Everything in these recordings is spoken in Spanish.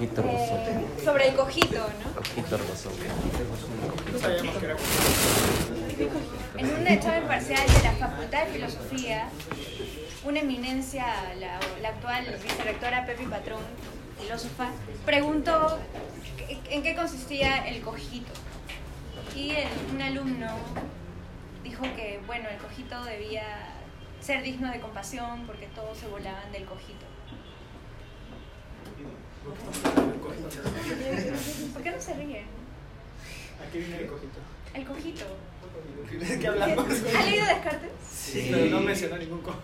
Eh, sobre el cojito, ¿no? Cojito roso. No sabíamos que era En un examen parcial de la Facultad de Filosofía, una eminencia, la, la actual vicerrectora Pepi Patrón, filósofa, preguntó en qué consistía el cojito. Y el- un alumno dijo que, bueno, el cojito debía ser digno de compasión porque todos se volaban del cojito. ¿Por qué no se ríen? Aquí viene el cojito. El cojito. ¿De qué hablamos? ¿Ha leído Descartes? Sí. Pero no mencionó ningún cojo.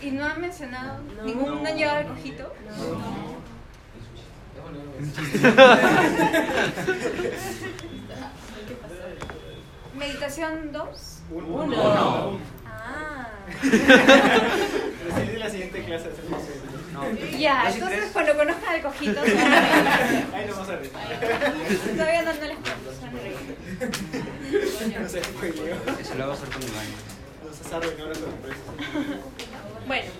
¿Y no han mencionado? ¿Ningún no han llegado al cojito? ¿Meditación 2? Uno. Ah. Decidí la siguiente clase hacemos eso. Ya, entonces cuando conozcan al cojito. Ahí nos vamos a reír. todavía no, no les reír. No sé. Eso lo va a hacer con el baño. Nos has arruinado la sorpresa. Bueno,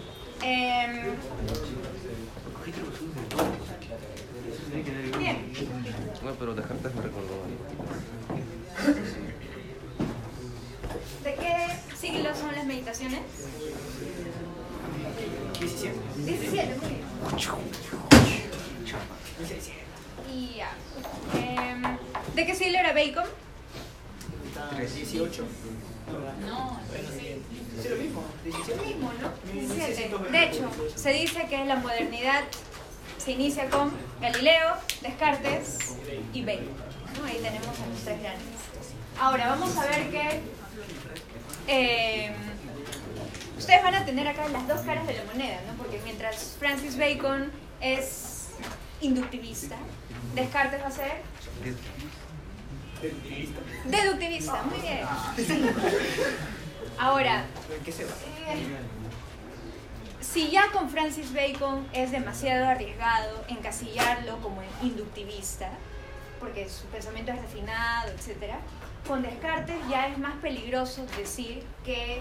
em, bien. No, pero Descartes me recordó ¿De qué siglo son las meditaciones? 17. 17, muy bien. Y ya. Em, ¿De qué siglo era Bacon? 18. No, Sí, lo mismo. 17. Lo mismo, ¿no? 17. 1620. De hecho, se dice que la modernidad se inicia con Galileo, Descartes y Bacon. ¿no? Ahí tenemos a los tres grandes. Ahora, vamos a ver que eh, ustedes van a tener acá las dos caras de la moneda, ¿no? Porque mientras Francis Bacon es inductivista, Descartes va a ser deductivista. Muy bien. Ahora, ¿En qué se va? si ya con Francis Bacon es demasiado arriesgado encasillarlo como inductivista, porque su pensamiento es refinado, etc., con Descartes ya es más peligroso decir que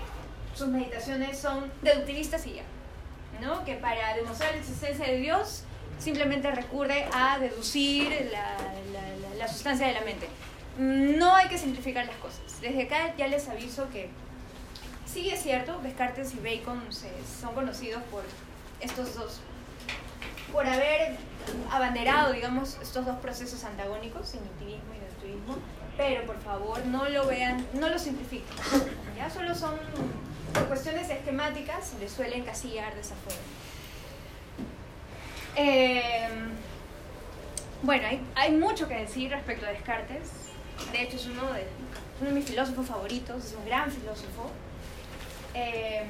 sus meditaciones son deductivistas y ya. ¿no? Que para demostrar la existencia de Dios simplemente recurre a deducir la, la- la- sustancia de la mente. No hay que simplificar las cosas. Desde acá ya les aviso que Sí, es cierto, Descartes y Bacon se- son conocidos por estos dos, por haber abanderado, digamos, estos dos procesos antagónicos, inductivismo y deductivismo, pero por favor no lo vean, no lo simplifiquen, ya solo son por cuestiones esquemáticas, se les suele encasillar de esa forma. Eh, bueno, hay, mucho que decir respecto a Descartes, de hecho es uno de, uno de mis filósofos favoritos, es un gran filósofo, eh,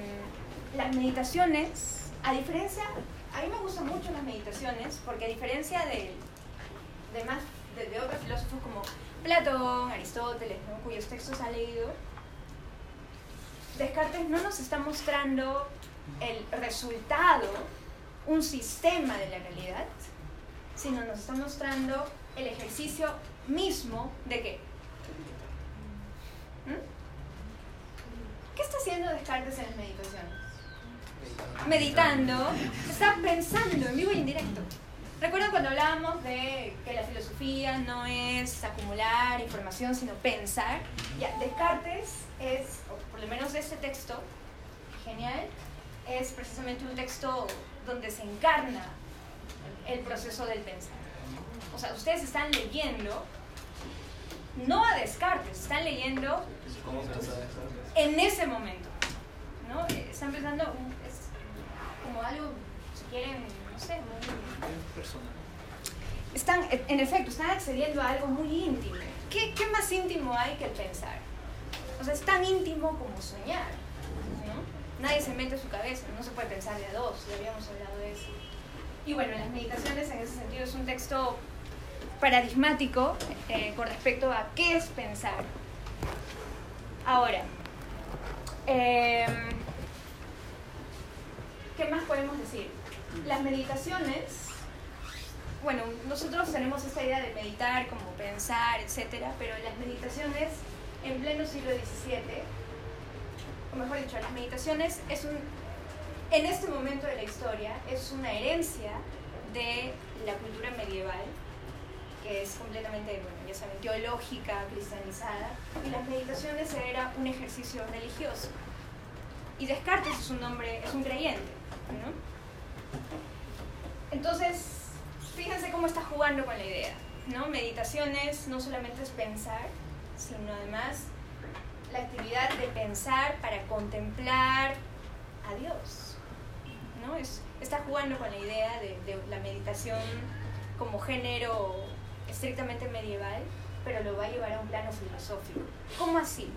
las meditaciones, a diferencia, a mí me gustan mucho las meditaciones porque a diferencia de, de más de, otros filósofos como Platón, Aristóteles, cuyos textos ha leído, Descartes no nos está mostrando el resultado, un sistema de la realidad, sino nos está mostrando el ejercicio mismo de qué. ¿Mm? ¿Qué está haciendo Descartes en las meditaciones? Meditando, está pensando en vivo y en directo. ¿Recuerdan cuando hablábamos de que la filosofía no es acumular información, sino pensar? Ya, Descartes es, o por lo menos este texto, genial, es precisamente un texto donde se encarna el proceso del pensar. O sea, ustedes están leyendo, no a Descartes, están leyendo en ese momento. ¿no? Están pensando, es como algo, si quieren, están, en efecto, están accediendo a algo muy íntimo. ¿Qué, más íntimo hay que el pensar? O sea, es tan íntimo como soñar. ¿no? Nadie se mete en su cabeza, no se puede pensar de a dos, ya habíamos hablado de eso. Y bueno, las meditaciones en ese sentido es un texto paradigmático eh, con respecto a qué es pensar. Ahora, em, ¿qué más podemos decir? Las meditaciones bueno, nosotros tenemos esta idea de meditar, como pensar, etcétera, pero las meditaciones en pleno siglo XVII, o mejor dicho, las meditaciones es un, en este momento de la historia, es una herencia de la cultura medieval, que es completamente, bueno, ya saben, teológica, cristianizada, y las meditaciones era un ejercicio religioso. Y Descartes es un hombre, es un creyente, ¿no? Entonces, fíjense cómo está jugando con la idea, ¿no? Meditaciones no solamente es pensar, sino además la actividad de pensar para contemplar a Dios, ¿no? Es, está jugando con la idea de, de la meditación como género estrictamente medieval, pero lo va a llevar a un plano filosófico. ¿Cómo así?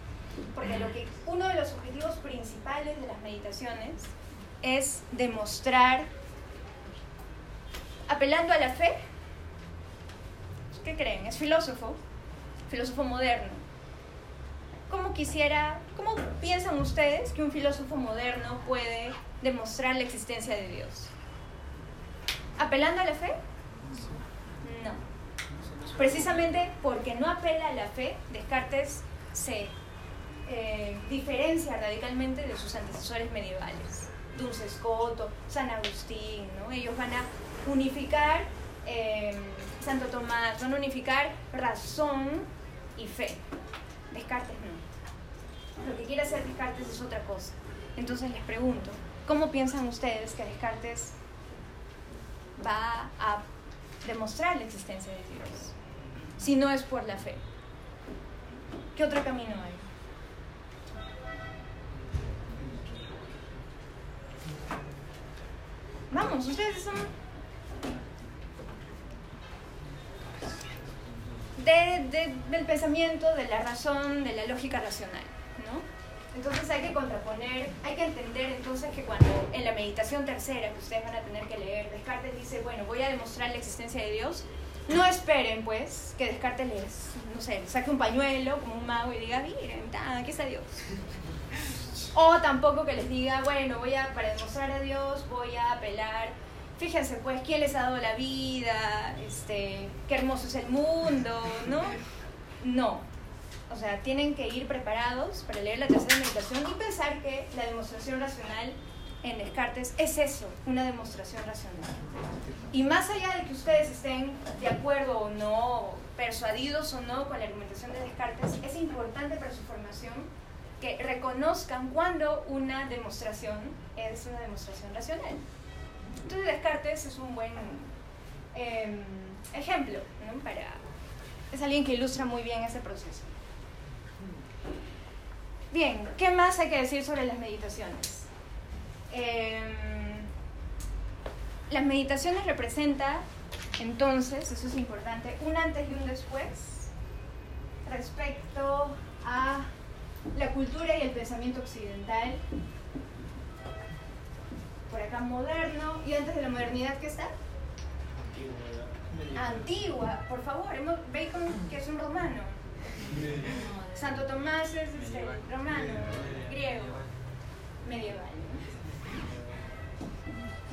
Porque lo uno de los objetivos principales de las meditaciones es demostrar, apelando a la fe, ¿qué creen? Es filósofo, filósofo moderno. ¿Cómo quisiera, cómo piensan ustedes que un filósofo moderno puede demostrar la existencia de Dios? ¿Apelando a la fe? No. Precisamente porque no apela a la fe, Descartes se eh, diferencia radicalmente de sus antecesores medievales, Duns Scoto, San Agustín, ¿no? Ellos van a unificar, eh, Santo Tomás, a unificar razón y fe. Descartes no. Lo que quiere hacer Descartes es otra cosa. Entonces les pregunto, ¿cómo piensan ustedes que Descartes va a demostrar la existencia de Dios? Si no es por la fe. ¿Qué otro camino hay? Vamos, ustedes son de, de, del pensamiento, de la razón, de la lógica racional, ¿no? Entonces hay que contraponer, hay que entender entonces que cuando en la meditación tercera que ustedes van a tener que leer, Descartes dice, bueno, voy a demostrar la existencia de Dios, no esperen pues que Descartes les, no sé, saque un pañuelo como un mago y diga, miren, aquí está Dios. O tampoco que les diga, bueno, voy a, para demostrar a Dios, voy a apelar, fíjense pues, ¿quién les ha dado la vida? Este, qué hermoso es el mundo, ¿no? No. O sea, tienen que ir preparados para leer la tercera meditación y pensar que la demostración racional en Descartes es eso, una demostración racional. Y más allá de que ustedes estén de acuerdo o no, persuadidos o no con la argumentación de Descartes, es importante para su formación que reconozcan cuando una demostración es una demostración racional. Entonces Descartes es un buen eh, ejemplo. Para, es alguien que ilustra muy bien ese proceso. Bien, ¿qué más hay que decir sobre las meditaciones? Eh, las meditaciones representan, entonces, eso es importante, un antes y un después respecto a la cultura y el pensamiento occidental. Por acá moderno. ¿Y antes de la modernidad qué está? Antigua. Antigua, por favor. Bacon, que es un romano. Santo Tomás es este, romano, griego, medieval.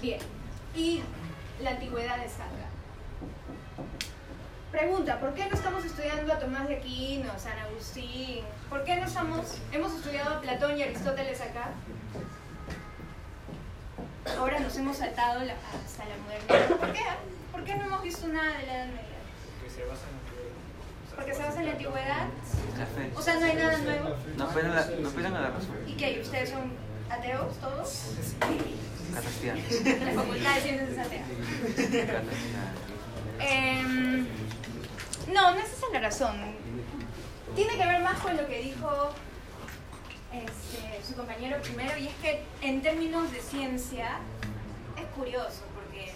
Bien. Y la antigüedad está acá. Pregunta, ¿por qué no estamos estudiando a Tomás de Aquino, San Agustín? ¿Por qué no estamos, hemos estudiado a Platón y Aristóteles acá? Ahora nos hemos saltado la- hasta la modernidad. ¿Por qué? ¿Por qué no hemos visto nada de la Edad Media? Que se basa en la antigüedad. Porque se basa en la fe. O sea, no hay nada nuevo. No la, no a la razón. ¿Y qué? ¿Ustedes son ateos todos? Cartesiano. La Facultad de Ciencias es atea. Em, no, no es esa la razón. Tiene que ver más con lo que dijo este, su compañero primero, y es que en términos de ciencia es curioso, porque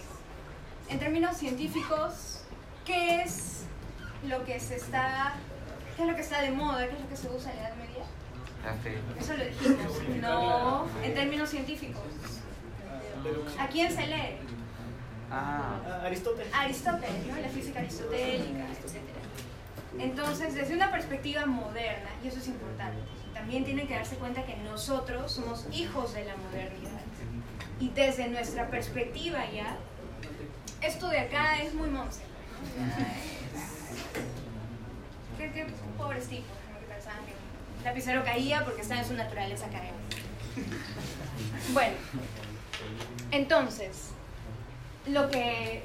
en términos científicos, ¿qué es lo que se está, qué es lo que está de moda, qué es lo que se usa en la Edad Media? Eso lo dijimos. No, en términos científicos. ¿A quién se lee? Ah. Ah, Aristóteles. Aristóteles, ¿no? la física aristotélica, etc. Entonces, desde una perspectiva moderna, y eso es importante, también tienen que darse cuenta que nosotros somos hijos de la modernidad. Y desde nuestra perspectiva ya, esto de acá es muy monse. ¿no? O sea, es- Qué, pobres tipos, que pensaban que lapicero caía porque está en su naturaleza caer. Bueno, entonces, lo que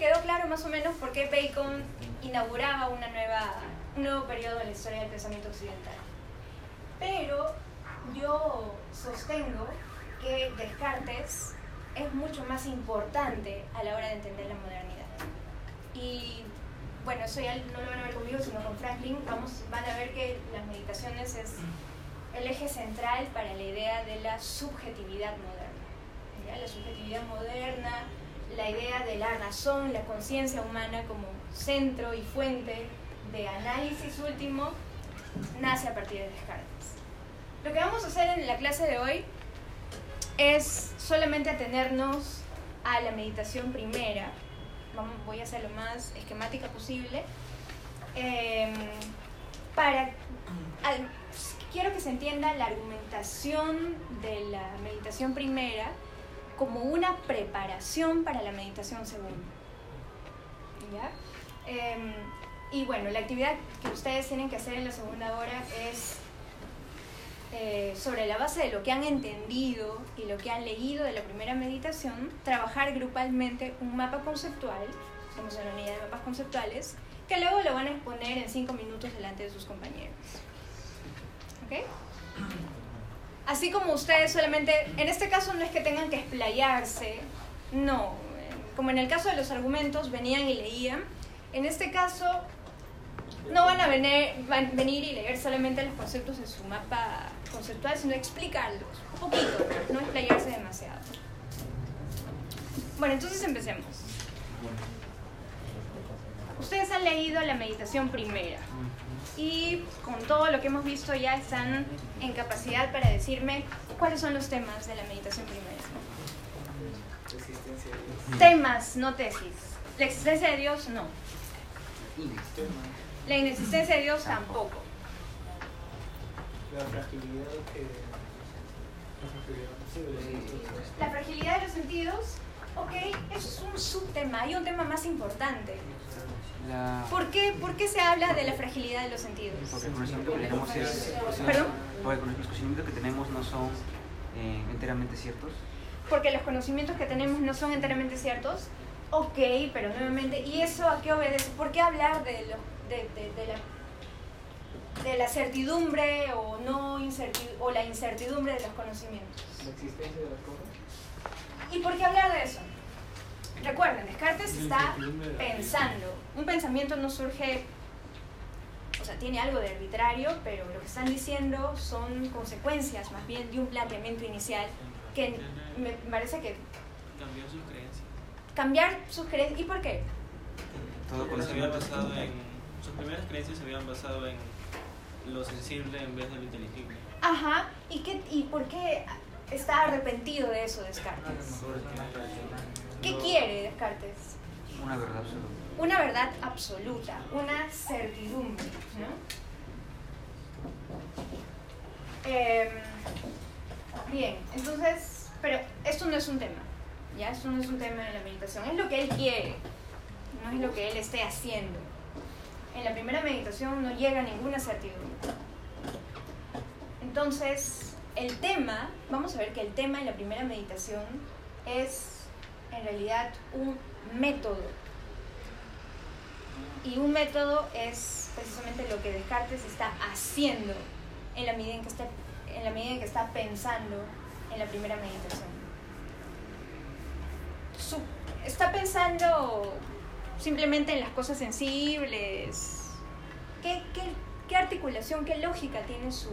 quedó claro más o menos por qué Bacon inauguraba una nueva, un nuevo periodo en la historia del pensamiento occidental. Pero yo sostengo que Descartes es mucho más importante a la hora de entender la modernidad. Y bueno, eso ya no lo van a ver conmigo, sino con Franklin, vamos, van a ver que las meditaciones es el eje central para la idea de la subjetividad moderna. ¿ya? La subjetividad moderna, la idea de la razón, la conciencia humana como centro y fuente de análisis último, nace a partir de Descartes. Lo que vamos a hacer en la clase de hoy es solamente atenernos a la meditación primera. Vamos, voy a hacer lo más esquemática posible. Eh, para, al, quiero que se entienda la argumentación de la meditación primera como una preparación para la meditación segunda. ¿Ya? Eh, y bueno, la actividad que ustedes tienen que hacer en la segunda hora es eh, sobre la base de lo que han entendido y lo que han leído de la primera meditación, trabajar grupalmente un mapa conceptual, estamos en la unidad de mapas conceptuales, que luego lo van a exponer en cinco minutos delante de sus compañeros. ¿Ok? Así como ustedes solamente, en este caso no es que tengan que explayarse, no, como en el caso de los argumentos, venían y leían, en este caso no van a venir, van venir y leer solamente los conceptos en su mapa conceptual, sino explicarlos un poquito, no explayarse demasiado. Bueno, entonces empecemos. Ustedes han leído la meditación primera y con todo lo que hemos visto ya están en capacidad para decirme cuáles son los temas de la meditación primera. Existencia de Dios. Temas, no tesis. La existencia de Dios, no. La inexistencia de Dios, tampoco. La fragilidad que. La fragilidad, de los sentidos. La fragilidad de los sentidos, ok, eso es un subtema, hay un tema más importante. La... ¿Por qué, ¿Por qué se habla de la fragilidad de los sentidos? Porque el conocimiento que tenemos es... ¿Perdón? Porque los conocimientos que tenemos no son eh, enteramente ciertos. Porque los conocimientos que tenemos no son enteramente ciertos. Ok, pero nuevamente, ¿y eso a qué obedece? ¿Por qué hablar de, lo, de, de, de la, de la certidumbre o, no o la incertidumbre de los conocimientos? La existencia de las cosas. ¿Y por qué hablar de eso? Recuerden, Descartes está pensando. Un pensamiento no surge, o sea, tiene algo de arbitrario, pero lo que están diciendo son consecuencias más bien de un planteamiento inicial que me parece que cambió sus creencias. cambiar sus creencias. ¿Y por qué? Todo conocimiento basado en. Sus primeras creencias se habían basado en lo sensible en vez de lo inteligible. Ajá, ¿y, qué, y por qué está arrepentido de eso Descartes? ¿Qué quiere Descartes? Una verdad absoluta. una verdad absoluta, una certidumbre, ¿no? Em, bien, entonces, pero esto no es un tema, ¿ya? Esto no es un tema de la meditación, es lo que él quiere, no es lo que él esté haciendo. En la primera meditación no llega ninguna certidumbre. Entonces, el tema, vamos a ver que el tema en la primera meditación es en realidad un método y un método es precisamente lo que Descartes está haciendo en la medida en que está, en la medida en que está pensando en la primera meditación. Está pensando simplemente en las cosas sensibles. ¿Qué, qué- qué articulación, qué lógica tiene su,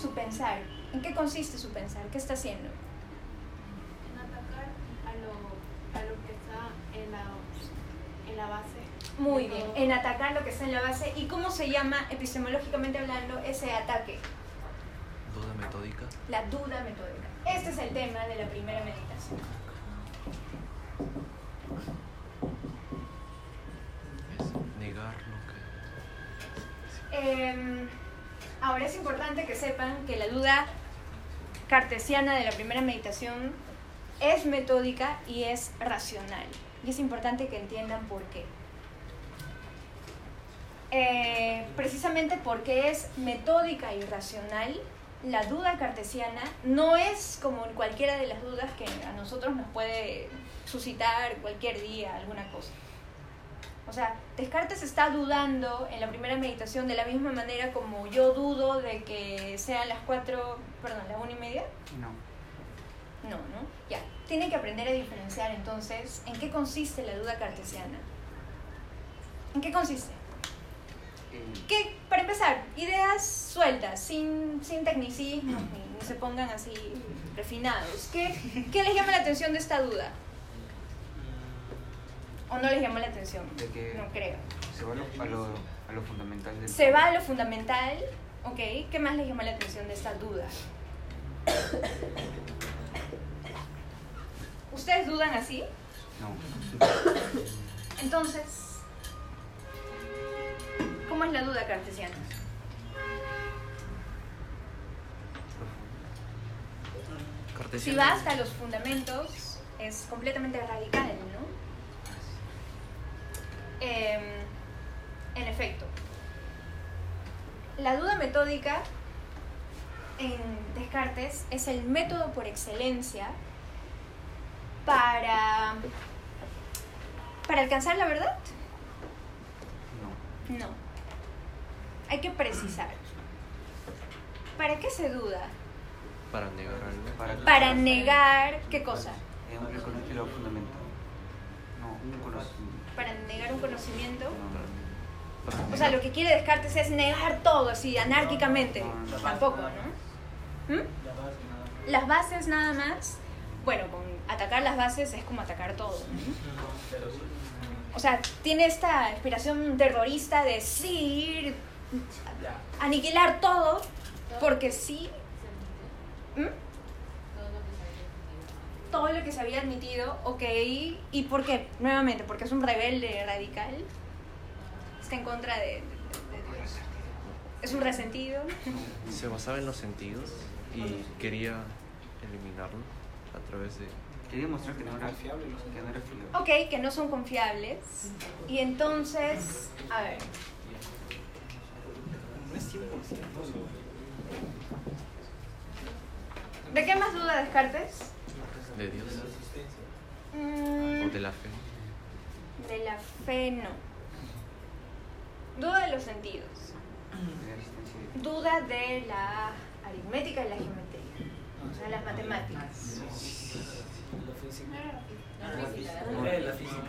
su pensar? ¿En qué consiste su pensar? ¿Qué está haciendo? en atacar a lo, a lo que está en la, en la base. Muy bien, todo. en atacar lo que está en la base. ¿Y cómo se llama epistemológicamente hablando ese ataque? Duda metódica. La duda metódica. Este es el tema de la primera meditación. Negar lo que. Eh, ahora es importante que sepan que la duda cartesiana de la primera meditación es metódica y es racional. Y es importante que entiendan por qué. Eh, precisamente porque es metódica y racional, la duda cartesiana no es como en cualquiera de las dudas que a nosotros nos puede suscitar cualquier día alguna cosa. O sea, Descartes está dudando en la primera meditación de la misma manera como yo dudo de que sean las cuatro, perdón, la una y media. No. No, ¿no? Ya. Tiene que aprender a diferenciar entonces en qué consiste la duda cartesiana. ¿En qué consiste? Eh, Que, para empezar, ideas sueltas, sin, sin tecnicismos, ni, ni se pongan así refinados. ¿Qué, ¿Qué les llama la atención de esta duda? ¿O no les llama la atención? De que- No creo. se va a lo, a lo, a lo fundamental del Se va a lo fundamental, ¿ok? ¿Qué más les llama la atención de esta duda? ¿Ustedes dudan así? No. Entonces, ¿cómo es la duda cartesiana? Si Cartesiano. va hasta los fundamentos, es completamente radical, ¿no? Em, en efecto, la duda metódica en Descartes es el método por excelencia para, para alcanzar la verdad. No. No. Hay que precisar. ¿Para qué se duda? Para negar algo. Para, Para negar qué cosa. Eh, un reconocer lo fundamental. No, un conocimiento. Para negar un conocimiento. O sea, lo que quiere Descartes es negar todo así, anárquicamente. Tampoco, ¿no? ¿Mm? Las bases nada más. Bueno, con atacar las bases es como atacar todo. O sea, tiene esta inspiración terrorista de sí, aniquilar todo, porque sí, ¿Mm? Todo lo que se había admitido, ok, ¿y por qué? Nuevamente, porque es un rebelde radical, está en contra de, de- de Dios. Es un resentido. Se basaba en los sentidos y quería eliminarlo a través de. Quería mostrar que no era Confiable los que no era fiable. Ok, que no son confiables. Y entonces, a ver, No es 100%. ¿de qué más duda Descartes? De Dios Mm, o de la fe. de la fe no. Duda de los sentidos. Duda de la aritmética y la geometría. O sea, las matemáticas. La física. La física.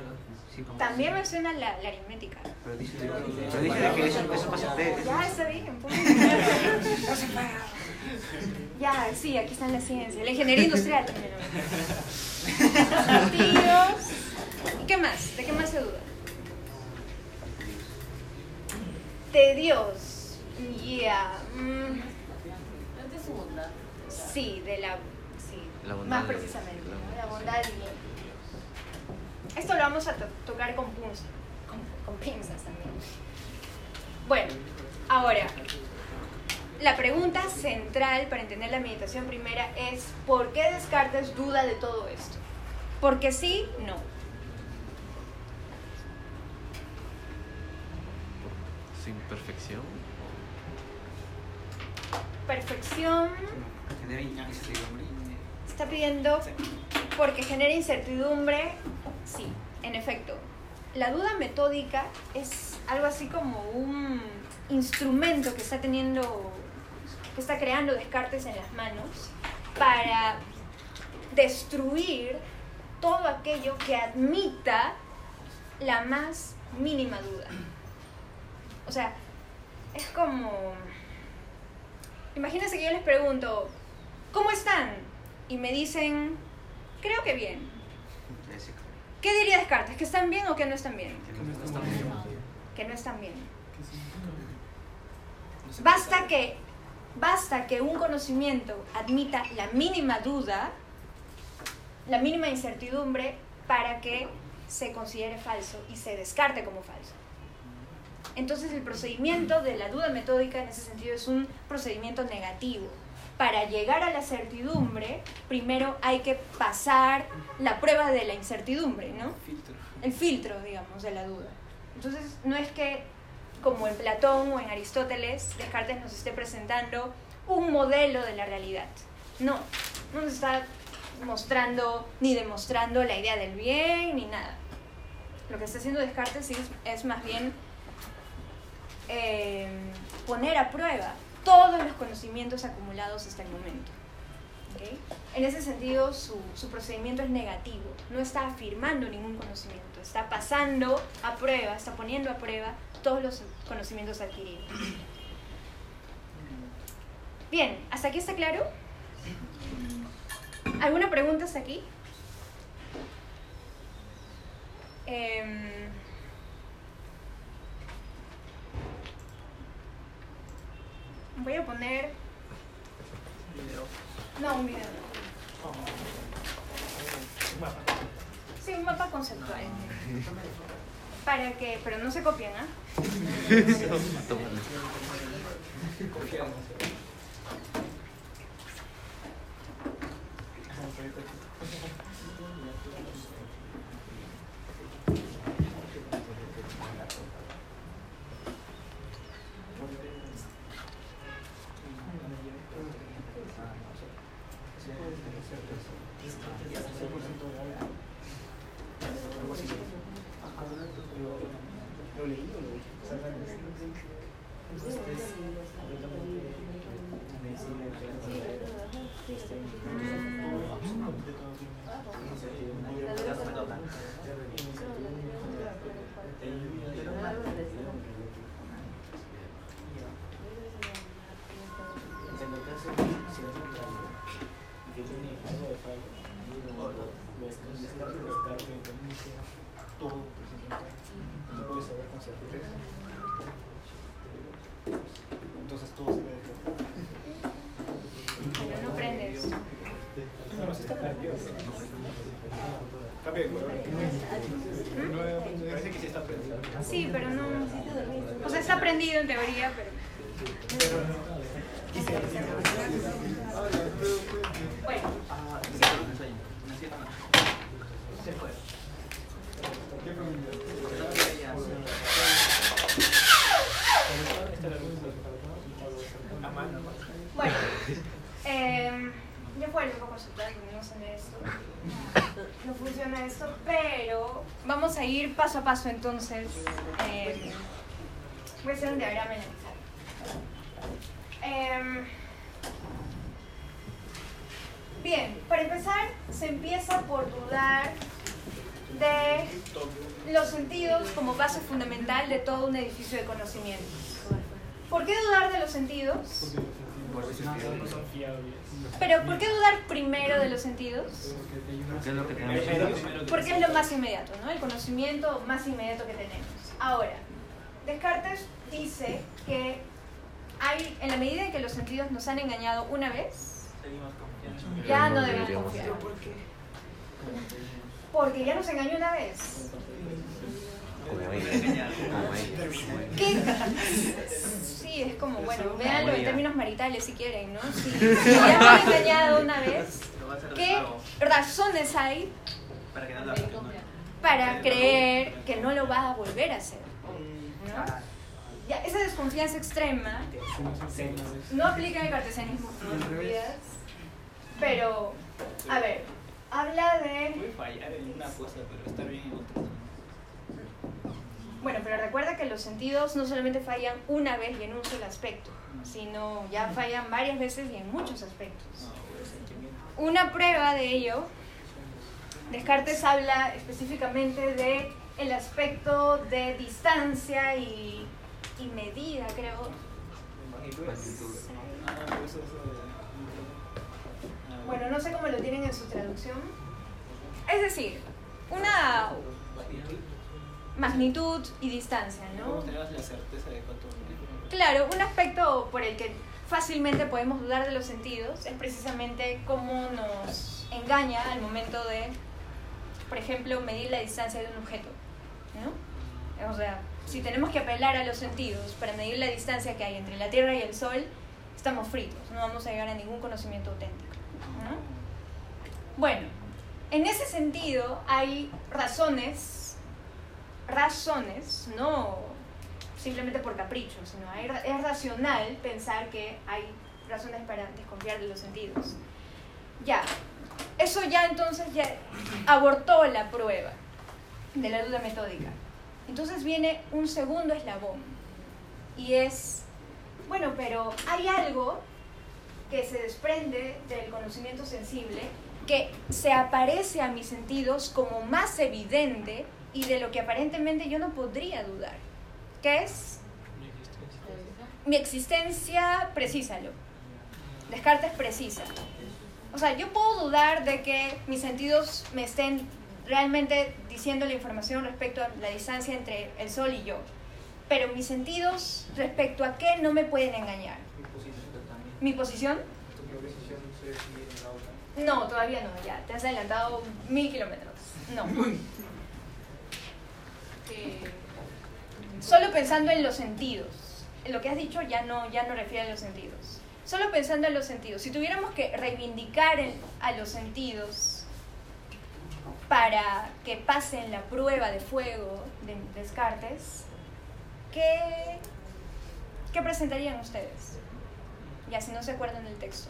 También menciona la, la aritmética. Pero dice, pero dice que eso, eso pasa de. eso- Ya, está bien. pues. ya, sí, aquí está la ciencia. La ingeniería industrial sentidos. ¿Y qué más? ¿De qué más se duda? De Dios. Ya. mm, de su bondad. sí, de la. Sí, La bondad más de- precisamente. bondad. La bondad divina. Esto lo vamos a to- tocar con punzas. Con, con pinzas también. Bueno, ahora. La pregunta central para entender la meditación primera es ¿por qué Descartes duda de todo esto? Porque sí, no. Sin perfección. Perfección Genera incertidumbre. está pidiendo porque genera incertidumbre. Sí, en efecto. La duda metódica es algo así como un instrumento que está teniendo, que está creando Descartes en las manos para destruir todo aquello que admita la más mínima duda. O sea, es como... Imagínense que yo les pregunto, ¿cómo están? Y me dicen, creo que bien. ¿Qué diría Descartes? ¿Que están bien o que no están bien? que no están bien. Basta que, basta que un conocimiento admita la mínima duda, la mínima incertidumbre, para que se considere falso y se descarte como falso. Entonces el procedimiento de la duda metódica en ese sentido es un procedimiento negativo. Para llegar a la certidumbre, primero hay que pasar la prueba de la incertidumbre, ¿no? filtro. el filtro, digamos, de la duda. Entonces, no es que, como en Platón o en Aristóteles, Descartes nos esté presentando un modelo de la realidad. No, no nos está mostrando ni demostrando la idea del bien ni nada. Lo que está haciendo Descartes es, es más bien eh, poner a prueba todos los conocimientos acumulados hasta el momento. ¿ok? En ese sentido, su, su procedimiento es negativo, no está afirmando ningún conocimiento, está pasando a prueba, está poniendo a prueba todos los conocimientos adquiridos. Bien, ¿hasta aquí está claro? ¿Alguna pregunta hasta aquí? Em, voy a poner... No, un video. Sí, un mapa conceptual. Para que, pero no se copian, ¿ah? ¿Lo leí o lo vi? Yo tenía algo de fallo. Lo descargo, lo descargo, todo presente. No puedes saber con certeza. Entonces todo se ve Pero no prendes. No, no, sí está prendido. Cambia de color. No, parece que sí está prendido. Sí, pero no. O sea, está prendido en teoría, pero. Bueno, A mano. bueno. Eh, ya fue el poco conceptual que vimos en esto. No funciona esto, pero vamos a ir paso a paso entonces. Eh, voy a hacer un diagrama en Em, bien, para empezar, se empieza por dudar de los sentidos como base fundamental de todo un edificio de conocimiento. ¿Por qué dudar de los sentidos? No son fiables. Pero ¿por qué dudar primero de los sentidos? ¿Qué es lo que tenemos? Porque es lo más inmediato, ¿no? El conocimiento más inmediato que tenemos. Ahora, Descartes dice que hay, en la medida en que los sentidos nos han engañado una vez, ya no debemos confiar. Porque ya nos engañó una vez. ¿Qué? Sí, es como, bueno, véanlo en términos maritales si quieren, ¿no? Si, si ya me han engañado una vez, ¿qué razones hay para que no lo ¿no? para creer que no lo va a volver a hacer? ¿no? Ya, esa desconfianza extrema no aplica en el cartesianismo vidas, pero, a ver, habla de... Puede fallar en una cosa, pero estar bien en otra. Bueno, pero recuerda que los sentidos no solamente fallan una vez y en un solo aspecto, sino ya fallan varias veces y en muchos aspectos. Sentimiento. Una prueba de ello, Descartes habla específicamente de el aspecto de distancia y, y medida, creo. Ah, pues Ah, Bueno, no sé cómo lo tienen en su traducción. Es decir, una magnitud y distancia, ¿Cómo ¿no? la certeza de cuánto Claro, un aspecto por el que fácilmente podemos dudar de los sentidos es precisamente cómo nos engaña al momento de, por ejemplo, medir la distancia de un objeto, ¿no? O sea, si tenemos que apelar a los sentidos para medir la distancia que hay entre la Tierra y el Sol, estamos fritos, no vamos a llegar a ningún conocimiento auténtico, ¿no? Bueno, en ese sentido hay razones, razones, no simplemente por capricho, sino hay, es racional pensar que hay razones para desconfiar de los sentidos. Ya, eso ya entonces ya abortó la prueba de la duda metódica. Entonces viene un segundo eslabón y es, bueno, pero hay algo que se desprende del conocimiento sensible que se aparece a mis sentidos como más evidente y de lo que aparentemente yo no podría dudar, que es mi existencia, precisalo. Descartes precisa. O sea, yo puedo dudar de que mis sentidos me estén realmente diciendo la información respecto a la distancia entre el Sol y yo. Pero mis sentidos respecto a qué no me pueden engañar. Mi posición. No, todavía no, ya. Te has adelantado mil kilómetros. No. Solo pensando en los sentidos. Lo que has dicho ya no, ya no refiere a los sentidos. Solo pensando en los sentidos. Si tuviéramos que reivindicar a los sentidos para que pasen la prueba de fuego de Descartes, ¿qué, qué presentarían ustedes? Ya, si no se acuerdan del texto.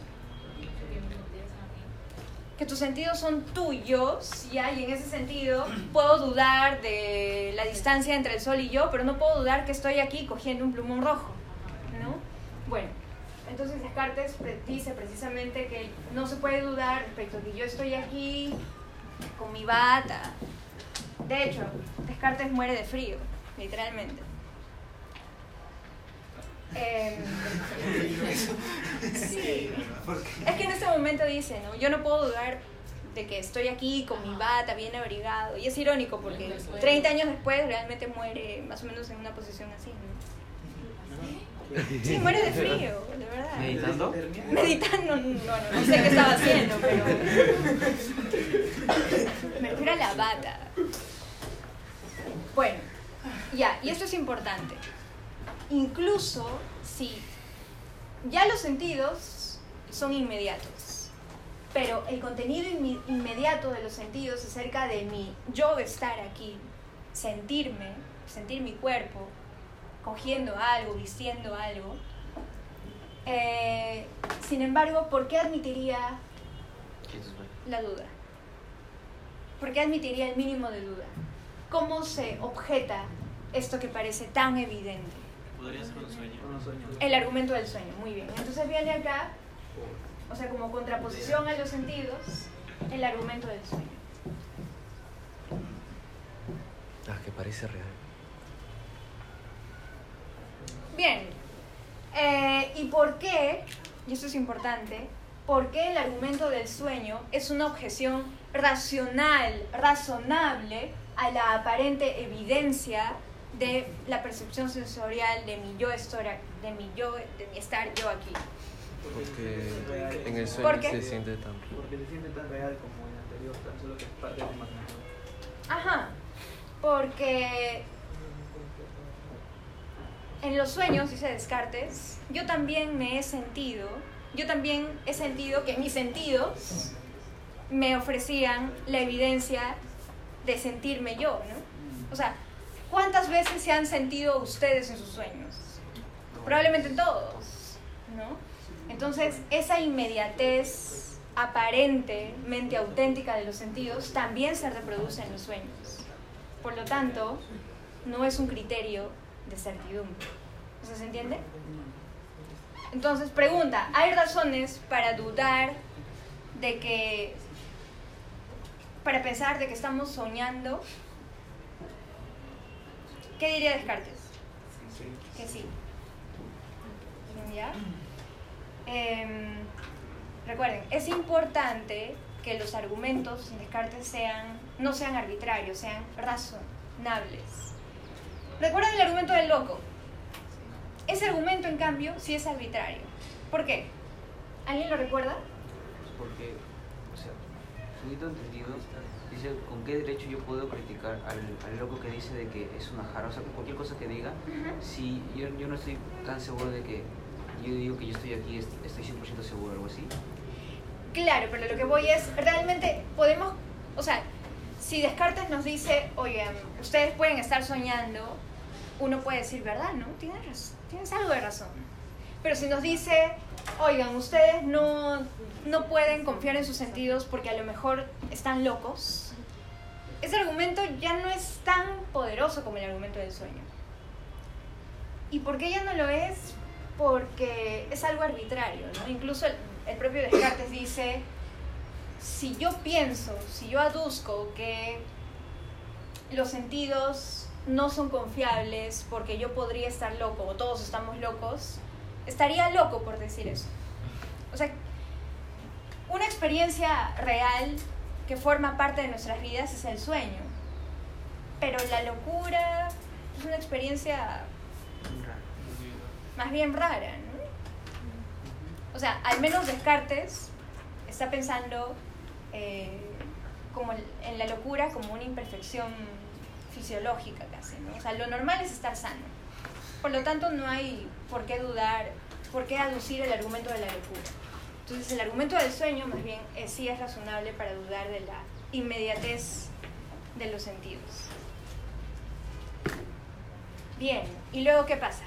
Que tus sentidos son tuyos, ¿ya? Y en ese sentido puedo dudar de la distancia entre el sol y yo, pero no puedo dudar que estoy aquí cogiendo un plumón rojo, ¿no? Bueno, entonces Descartes dice precisamente que no se puede dudar respecto a que yo estoy aquí con mi bata. De hecho, Descartes muere de frío, literalmente. Em, sí. Es que en este momento dice, ¿no? Yo no puedo dudar de que estoy aquí con mi bata bien abrigado. Y es irónico porque 30 años después realmente muere más o menos en una posición así, ¿no? Sí, muere de frío, de verdad. ¿Meditando? Meditando, no, no, no sé qué estaba haciendo, pero. Me refiero a la bata. Bueno, ya, y esto es importante. Incluso si ya los sentidos son inmediatos, pero el contenido inmediato de los sentidos acerca de mi yo estar aquí, sentirme, sentir mi cuerpo, cogiendo algo, vistiendo algo, eh, sin embargo, ¿por qué admitiría la duda? ¿Por qué admitiría el mínimo de duda? ¿Cómo se objeta esto que parece tan evidente? Podría ser un sueño. El argumento del sueño, muy bien. Entonces viene acá, o sea, como contraposición a los sentidos, el argumento del sueño. Ah, que parece real. Bien, eh, ¿y por qué, y esto es importante, por qué el argumento del sueño es una objeción racional, razonable a la aparente evidencia de la percepción sensorial de mi yo estar, de mi yo, de mi estar yo aquí? Porque en el ¿Por sueño qué? se siente tan Porque se siente tan real como el anterior, tan solo que es parte de la. Ajá, porque en los sueños, dice Descartes, yo también me he sentido, yo también he sentido que mis sentidos me ofrecían la evidencia de sentirme yo, ¿no? O sea, ¿cuántas veces se han sentido ustedes en sus sueños? Probablemente todos, ¿no? Entonces, esa inmediatez aparentemente auténtica de los sentidos también se reproduce en los sueños. Por lo tanto, no es un criterio de certidumbre. ¿O sea, ¿Se entiende? Entonces, pregunta, ¿hay razones para dudar de que, para pensar de que estamos soñando? ¿Qué diría Descartes? Que sí. ¿Ya? Em, recuerden, es importante que los argumentos en Descartes sean, no sean arbitrarios, sean razonables. Recuerden el argumento del loco. Ese argumento, en cambio, sí es arbitrario. ¿Por qué? ¿Alguien lo recuerda? Porque, o sea, entendido, ¿con qué derecho yo puedo criticar al, al loco que dice de que es una jarra? O sea, cualquier cosa que diga, si yo, yo no estoy tan seguro de que yo digo que yo estoy aquí, est- estoy 100% seguro, algo así. Claro, pero lo que voy es, realmente podemos, o sea, si Descartes nos dice, oigan, ustedes pueden estar soñando, uno puede decir, ¿verdad? ¿No? Tienes, raz- tienes algo de razón. Pero si nos dice, oigan, ustedes no, no pueden confiar en sus sentidos porque a lo mejor están locos, ese argumento ya no es tan poderoso como el argumento del sueño. ¿Y por qué ya no lo es? Porque es algo arbitrario, ¿no? Incluso el, el propio Descartes dice, si yo pienso, si yo aduzco que los sentidos no son confiables porque yo podría estar loco o todos estamos locos, estaría loco por decir eso. O sea, una experiencia real que forma parte de nuestras vidas es el sueño. Pero la locura es una experiencia más bien rara. O sea, al menos Descartes está pensando eh, como en la locura como una imperfección fisiológica casi, ¿no? O sea, lo normal es estar sano. Por lo tanto, no hay por qué dudar, por qué aducir el argumento de la locura. Entonces, el argumento del sueño, más bien, eh, sí es razonable para dudar de la inmediatez de los sentidos. Bien, ¿y luego qué pasa?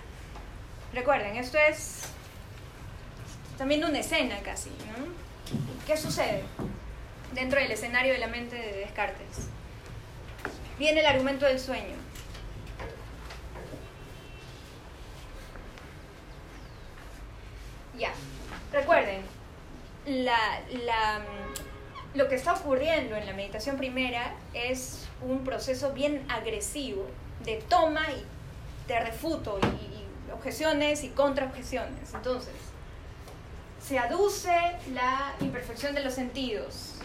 Recuerden, esto es también una escena casi, ¿no? ¿Qué sucede dentro del escenario de la mente de Descartes? Viene el argumento del sueño. Ya, recuerden, la, la, lo que está ocurriendo en la meditación primera es un proceso bien agresivo de toma y de refuto y, y objeciones y contraobjeciones. Entonces, se aduce la imperfección de los sentidos,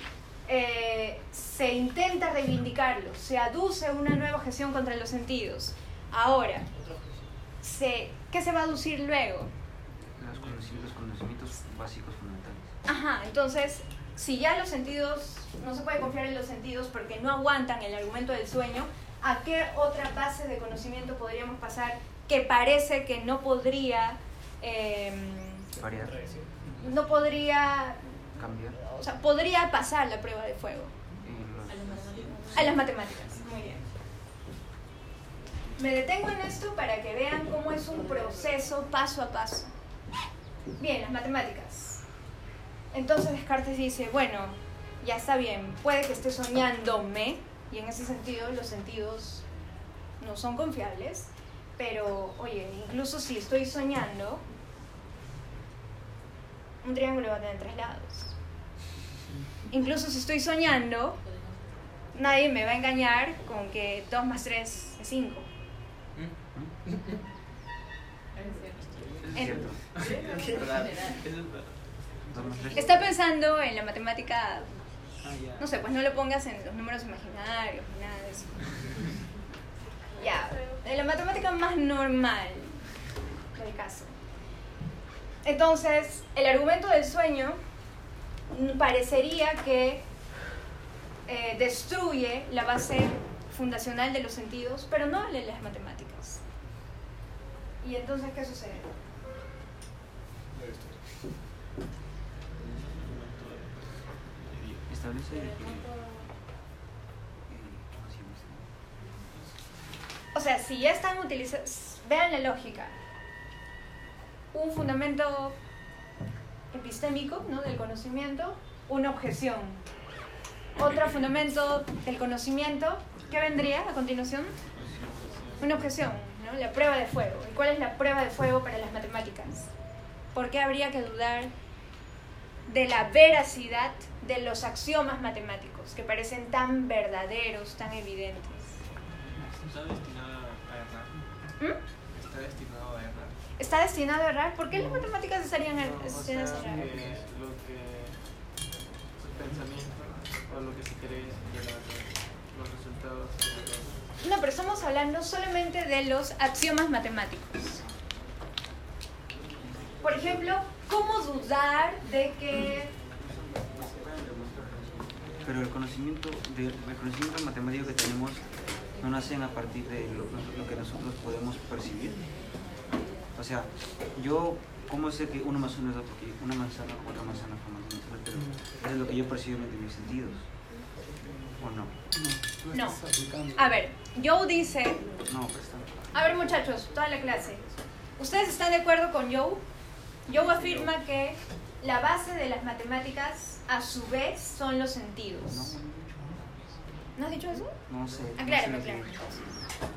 eh, se intenta reivindicarlo, se aduce una nueva objeción contra los sentidos. Ahora, se, ¿qué se va a aducir luego? Los conocimientos, los conocimientos básicos. Ajá, entonces, si ya los sentidos, no se puede confiar en los sentidos porque no aguantan el argumento del sueño, ¿a qué otra base de conocimiento podríamos pasar que parece que no podría, eh, Variar, no podría, cambiar. o sea, podría pasar la prueba de fuego? Y los- A las matemáticas, muy bien. Me detengo en esto para que vean cómo es un proceso paso a paso. Bien, las matemáticas. Entonces Descartes dice, bueno, ya está bien, puede que esté soñándome, y en ese sentido los sentidos no son confiables, pero oye, incluso si estoy soñando, un triángulo va a tener tres lados. Incluso si estoy soñando, nadie me va a engañar con que 2 más 3 es 5. Eso es En- cierto. Es verdad. Está pensando en la matemática, Ah, no sé, pues no lo pongas en los números imaginarios ni nada de eso. Ya, en la matemática más normal del caso. Entonces, el argumento del sueño parecería que eh, destruye la base fundacional de los sentidos, pero no de las matemáticas. ¿Y entonces qué sucede? Establece el equilibrio. Eh. O sea, si ya están utilizando, vean la lógica, un fundamento epistémico ¿no? del conocimiento, una objeción. Otro fundamento del conocimiento, ¿qué vendría a continuación? Una objeción, ¿no? la prueba de fuego. ¿Y cuál es la prueba de fuego para las matemáticas? ¿Por qué habría que dudar de la veracidad de los axiomas matemáticos, que parecen tan verdaderos, tan evidentes? Está destinado a errar. ¿Mm? Está destinado a errar. está destinado a errar. ¿Por qué las matemáticas estarían er- No, o sea, destinadas a errar? lo que su pensamiento o lo que se cree los resultados No, pero estamos hablando solamente de los axiomas matemáticos. Por ejemplo, ¿cómo dudar de que... Pero el conocimiento, de, el conocimiento matemático que tenemos no nacen a partir de lo, lo que nosotros podemos percibir. O sea, yo, ¿cómo sé que uno más uno es dos? Porque una manzana, otra manzana forma una manzana, pero eso es lo que yo percibo mediante mis sentidos. ¿O no? No. A ver, Joe dice... No, pues. A ver muchachos, toda la clase. ¿Ustedes están de acuerdo con Joe? Joe afirma que la base de las matemáticas, a su vez, son los sentidos. ¿No has dicho eso? No sé. Aclárame, sé, no sé. aclárame.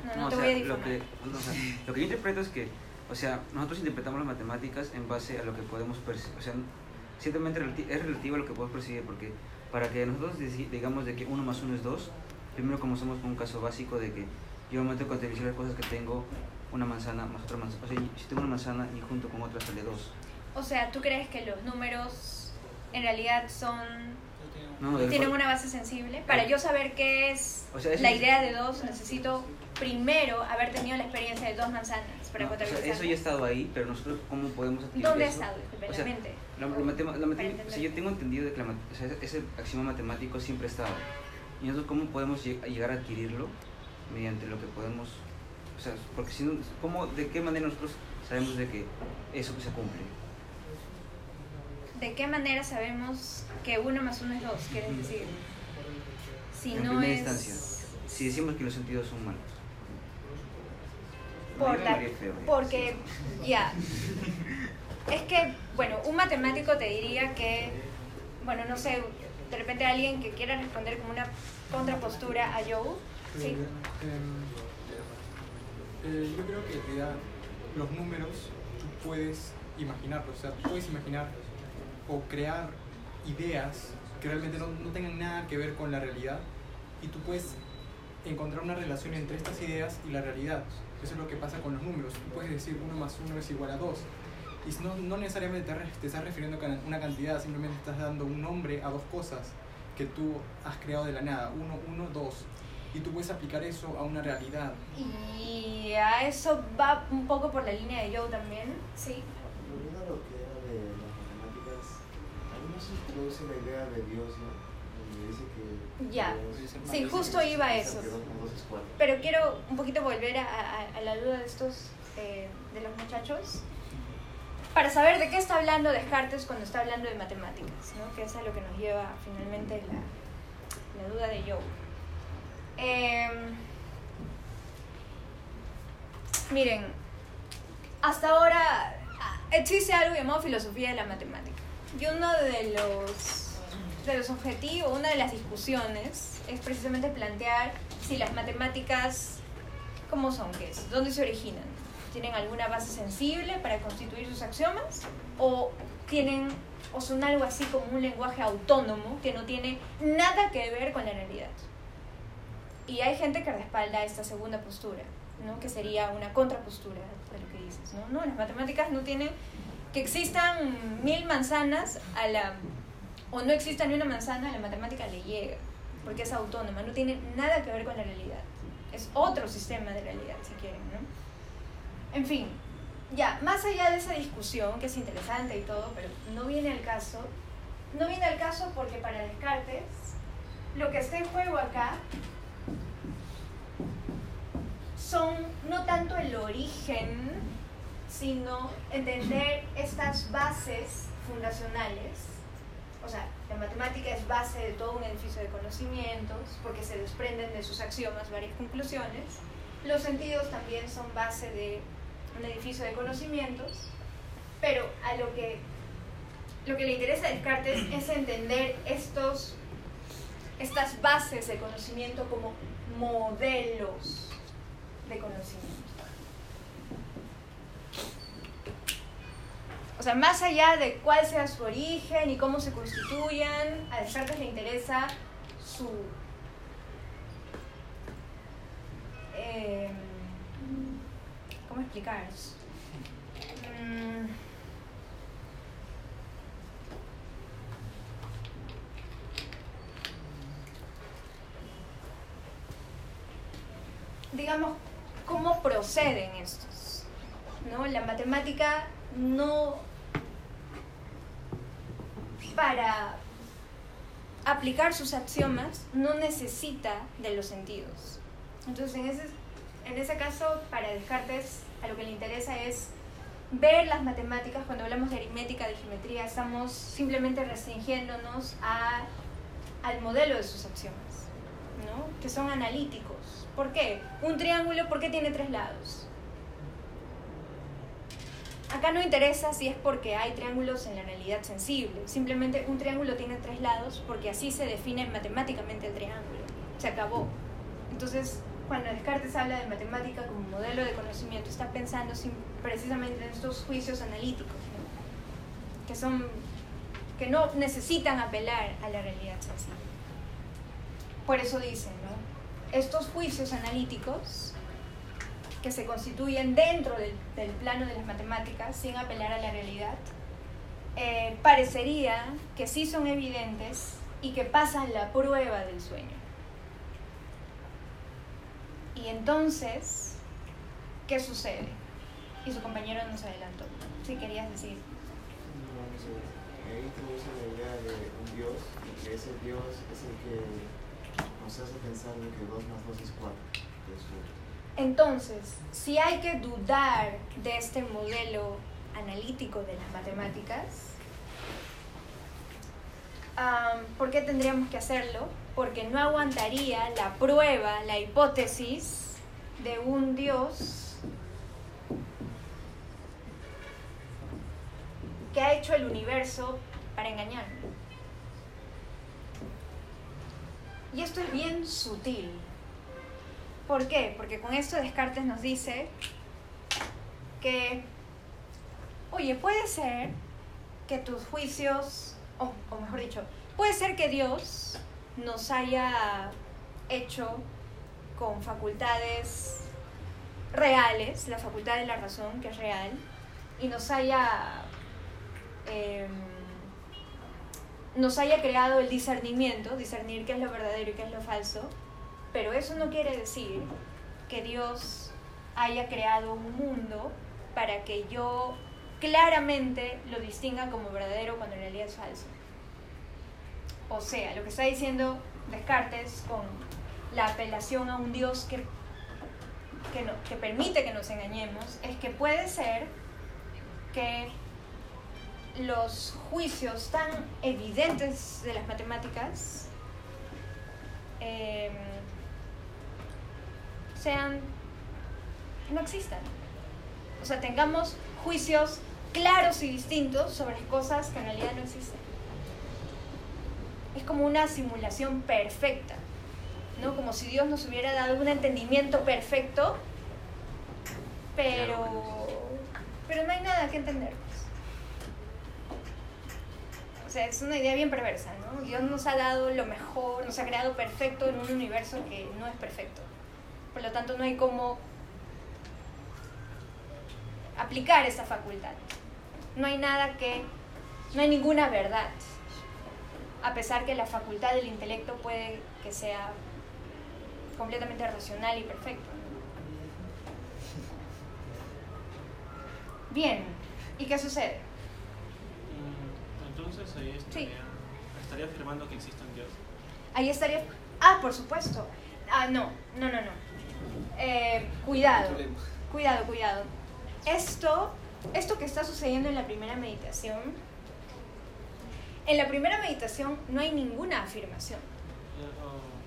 No, no, No, o te sea, voy a lo que, no, o sea, lo que yo interpreto es que, o sea, nosotros interpretamos las matemáticas en base a lo que podemos percibir, o sea, ciertamente es relativo a lo que podemos percibir, porque para que nosotros digamos de que 1 más 1 es 2, primero comenzamos con un caso básico de que yo me meto con televisores cosas que tengo una manzana más otra manzana, o sea, si tengo una manzana y junto con otra sale 2. O sea, ¿tú crees que los números en realidad son No, tienen una base sensible? Para yo saber qué es O sea, eso la idea de dos, necesito primero haber tenido la experiencia de dos manzanas para no, o sea, eso ya ha estado ahí, pero nosotros cómo podemos adquirir ¿Dónde ha eso? estado? Disculpe, O sea. La, la O- matema- la para matema- entender. o sea, yo tengo entendido de que la o sea, ese- axioma matemático siempre estaba. Y nosotros cómo podemos lleg- llegar a adquirirlo mediante lo que podemos, o sea, porque si no, ¿cómo, de qué manera nosotros sabemos de que eso se cumple? ¿De qué manera sabemos que uno más uno es dos? Quieres decir, si en no primera es instancia, si decimos que los sentidos son malos. Por la- ya. porque ya es que bueno un matemático te diría que bueno no sé de repente alguien que quiera responder como una contrapostura a Joe sí Eh, eh, yo creo que en realidad los números tú puedes imaginarlos, o sea, tú puedes imaginar o crear ideas que realmente no, no tengan nada que ver con la realidad y tú puedes encontrar una relación entre estas ideas y la realidad. Eso es lo que pasa con los números. Tú puedes decir 1 más 1 es igual a 2. Y no, no necesariamente te, re- te estás refiriendo a una cantidad, simplemente estás dando un nombre a dos cosas que tú has creado de la nada. 1, 1, 2. Y tú puedes aplicar eso a una realidad. y a eso va un poco por la línea de Joe también sí lo que era de las matemáticas, ahí no se introduce la idea de Dios, ¿no? Donde dice que. Ya. Dios- Sí, justo que iba a eso. pero quiero un poquito volver a, a- a la duda de estos eh, de los muchachos para saber de qué está hablando Descartes cuando está hablando de matemáticas, ¿no? que es a lo que nos lleva finalmente la, la duda de Joe. Em, miren, hasta ahora ah, existe algo llamado filosofía de la matemática. Y uno de los, de los objetivos, una de las discusiones es precisamente plantear si las matemáticas, ¿cómo son? ¿Qué es? ¿Dónde se originan? ¿Tienen alguna base sensible para constituir sus axiomas? ¿O tienen o son algo así como un lenguaje autónomo que no tiene nada que ver con la realidad? Y hay gente que respalda esta segunda postura, ¿no? que sería una contrapostura de lo que dices. ¿no? No, las matemáticas no tienen que existan mil manzanas a la o no exista ni una manzana, la matemática le llega, porque es autónoma, no tiene nada que ver con la realidad. Es otro sistema de realidad, si quieren, ¿no? En fin, ya, más allá de esa discusión, que es interesante y todo, pero no viene al caso, no viene al caso porque para Descartes, lo que está en juego acá son no tanto el origen, sino entender estas bases fundacionales. O sea, la matemática es base de todo un edificio de conocimientos, porque se desprenden de sus axiomas varias conclusiones. Los sentidos también son base de un edificio de conocimientos, pero a lo que, lo que le interesa a Descartes es entender estos, estas bases de conocimiento como modelos de conocimiento. O sea, más allá de cuál sea su origen y cómo se constituyan, a Descartes le interesa su... eh, ¿Cómo explicar? Mm, digamos, cómo proceden estos. ¿no? La matemática no para aplicar sus axiomas no necesita de los sentidos. Entonces, en ese, en ese caso, para Descartes, a lo que le interesa es ver las matemáticas. Cuando hablamos de aritmética, de geometría, estamos simplemente restringiéndonos a, al modelo de sus axiomas, ¿no? que son analíticos. ¿Por qué? Un triángulo, ¿por qué tiene tres lados? Acá no interesa si es porque hay triángulos en la realidad sensible. Simplemente un triángulo tiene tres lados porque así se define matemáticamente el triángulo. Se acabó. Entonces, cuando Descartes habla de matemática como modelo de conocimiento, está pensando precisamente en estos juicios analíticos, que son que no necesitan apelar a la realidad sensible. Por eso dicen, ¿no? Estos juicios analíticos que se constituyen dentro del, plano de las matemáticas sin apelar a la realidad, eh, parecería que sí son evidentes y que pasan la prueba del sueño. Y entonces, ¿qué sucede? Y su compañero nos adelantó. Si querías decir. Ahí introduce la idea de un Dios, y que ese Dios es el que nos hace pensar en que 2 más 2 es 4. Entonces, si hay que dudar de este modelo analítico de las matemáticas, ¿por qué tendríamos que hacerlo? Porque no aguantaría la prueba, la hipótesis de un Dios que ha hecho el universo para engañarnos. Y esto es bien sutil. ¿Por qué? Porque con esto Descartes nos dice que, oye, puede ser que tus juicios, o, mejor dicho, puede ser que Dios nos haya hecho con facultades reales, la facultad de la razón, que es real, y nos haya, em, nos haya creado el discernimiento, discernir qué es lo verdadero y qué es lo falso, pero eso no quiere decir que Dios haya creado un mundo para que yo claramente lo distinga como verdadero cuando en realidad es falso. O sea, lo que está diciendo Descartes con la apelación a un Dios que, que, permite que nos engañemos es que puede ser que los juicios tan evidentes de las matemáticas eh, sean, no existan. O sea, tengamos juicios claros y distintos sobre cosas que en realidad no existen. Es como una simulación perfecta, ¿no? Como si Dios nos hubiera dado un entendimiento perfecto, pero, pero no hay nada que entender. O sea, es una idea bien perversa, ¿no? Dios nos ha dado lo mejor, nos ha creado perfecto en un universo que no es perfecto. Por lo tanto, no hay cómo aplicar esa facultad. No hay nada que, no hay ninguna verdad, a pesar que la facultad del intelecto puede que sea completamente racional y perfecto. Bien, ¿y qué sucede? Mm, entonces ahí estaría, estaría afirmando que existe un Dios. Ahí estaría... Ah, por supuesto. Ah, no, no, no, no. Eh, cuidado, cuidado, cuidado. Esto, esto que está sucediendo en la primera meditación, en la primera meditación no hay ninguna afirmación.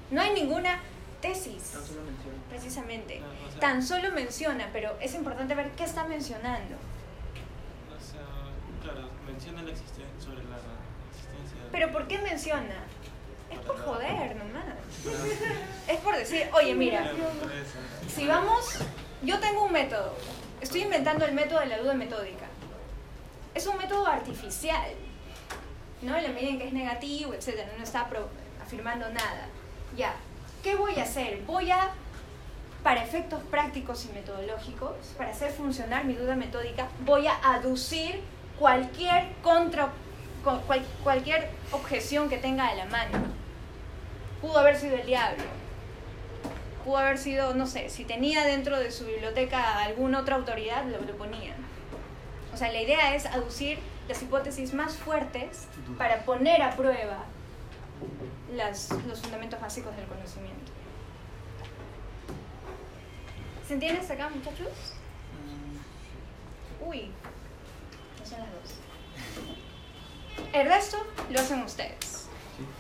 No hay ninguna tesis. Precisamente. Tan solo menciona, pero es importante ver qué está mencionando. claro, menciona la existencia, sobre la existencia. Pero ¿por qué menciona? Es por joder nomás. Es por decir, oye, mira, si vamos, yo tengo un método, estoy inventando el método de la duda metódica. Es un método artificial, ¿no? En la medida en que es negativo, etcétera, no está afirmando nada. Ya, ¿qué voy a hacer? Voy a, para efectos prácticos y metodológicos, para hacer funcionar mi duda metódica, voy a aducir cualquier contra cualquier objeción que tenga a la mano. Pudo haber sido el diablo. Pudo haber sido, no sé, si tenía dentro de su biblioteca alguna otra autoridad, lo, lo ponía. O sea, la idea es aducir las hipótesis más fuertes para poner a prueba las, los fundamentos básicos del conocimiento. ¿Se entiende hasta acá, muchachos? Mm. Uy, no son las dos. El resto lo hacen ustedes.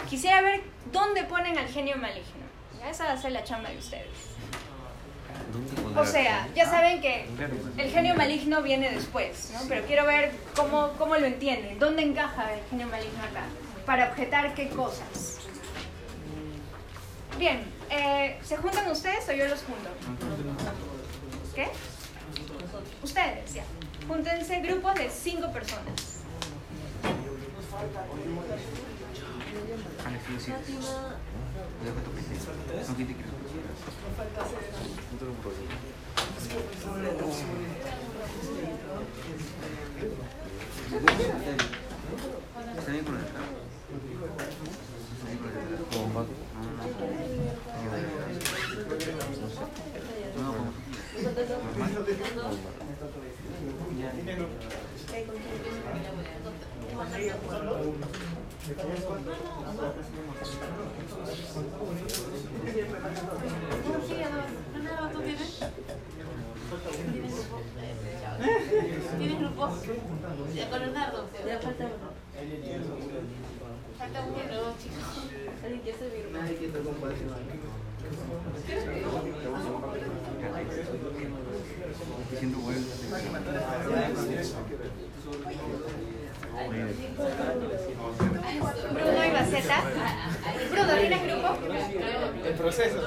Quisiera ver dónde ponen al genio maligno. Esa va a ser la chamba de ustedes. ¿Dónde O sea, ya saben que el genio maligno viene después, ¿no? Pero quiero ver cómo, cómo lo entienden. ¿Dónde encaja el genio maligno acá? Para objetar qué cosas. Bien, eh, ¿se juntan ustedes o yo los junto? ¿Qué? Ustedes, ya. Júntense grupos de cinco personas. Alex, sí, sí. Deja tu PC. No quite que No tengo problema. ¿Está bien con tienes? ¿Tienes grupo? Falta uno. Falta uno, chicos. Bruno y Baceta. Bruno, ¿tienes grupo? El proceso.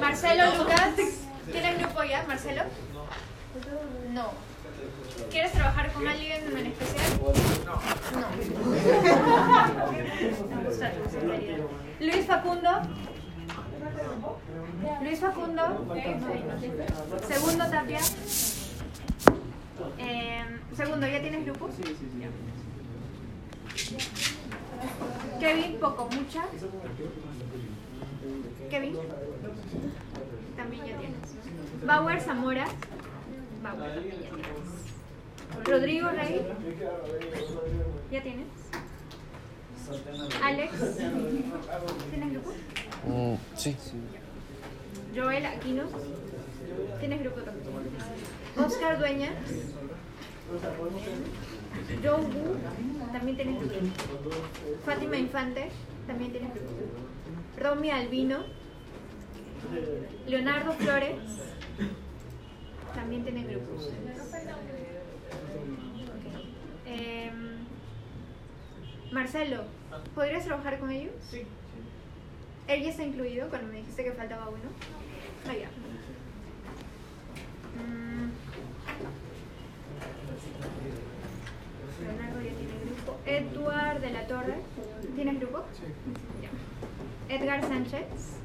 Marcelo, Lucas. ¿Tienes grupo ya, Marcelo? No. ¿Quieres trabajar con alguien en especial? No. Sinceridad. Luis Facundo. Luis Facundo. Segundo Tapia. Eh, segundo, ¿ya tienes grupo? Kevin Pocomucha. Kevin. También ya tienes. Bauer Zamora. Bauer también ya tienes. Rodrigo Rey. ¿Ya tienes? Alex. ¿Tienes grupo? Mm, sí. Joel Aquino. ¿Tienes grupo también? Oscar Dueña. Joe Wu. También tienes grupo. Fátima Infante. También tienes grupo. Romy Albino. Leonardo Flores. También tienes grupos. Ok. Em, Marcelo, ¿podrías trabajar con ellos? Sí. Él ya está incluido cuando me dijiste que faltaba uno. Ah, ya. Mm. Leonardo ya tiene grupo. Edward de la Torre. ¿Tienes grupo? Ya. Edgar Sánchez.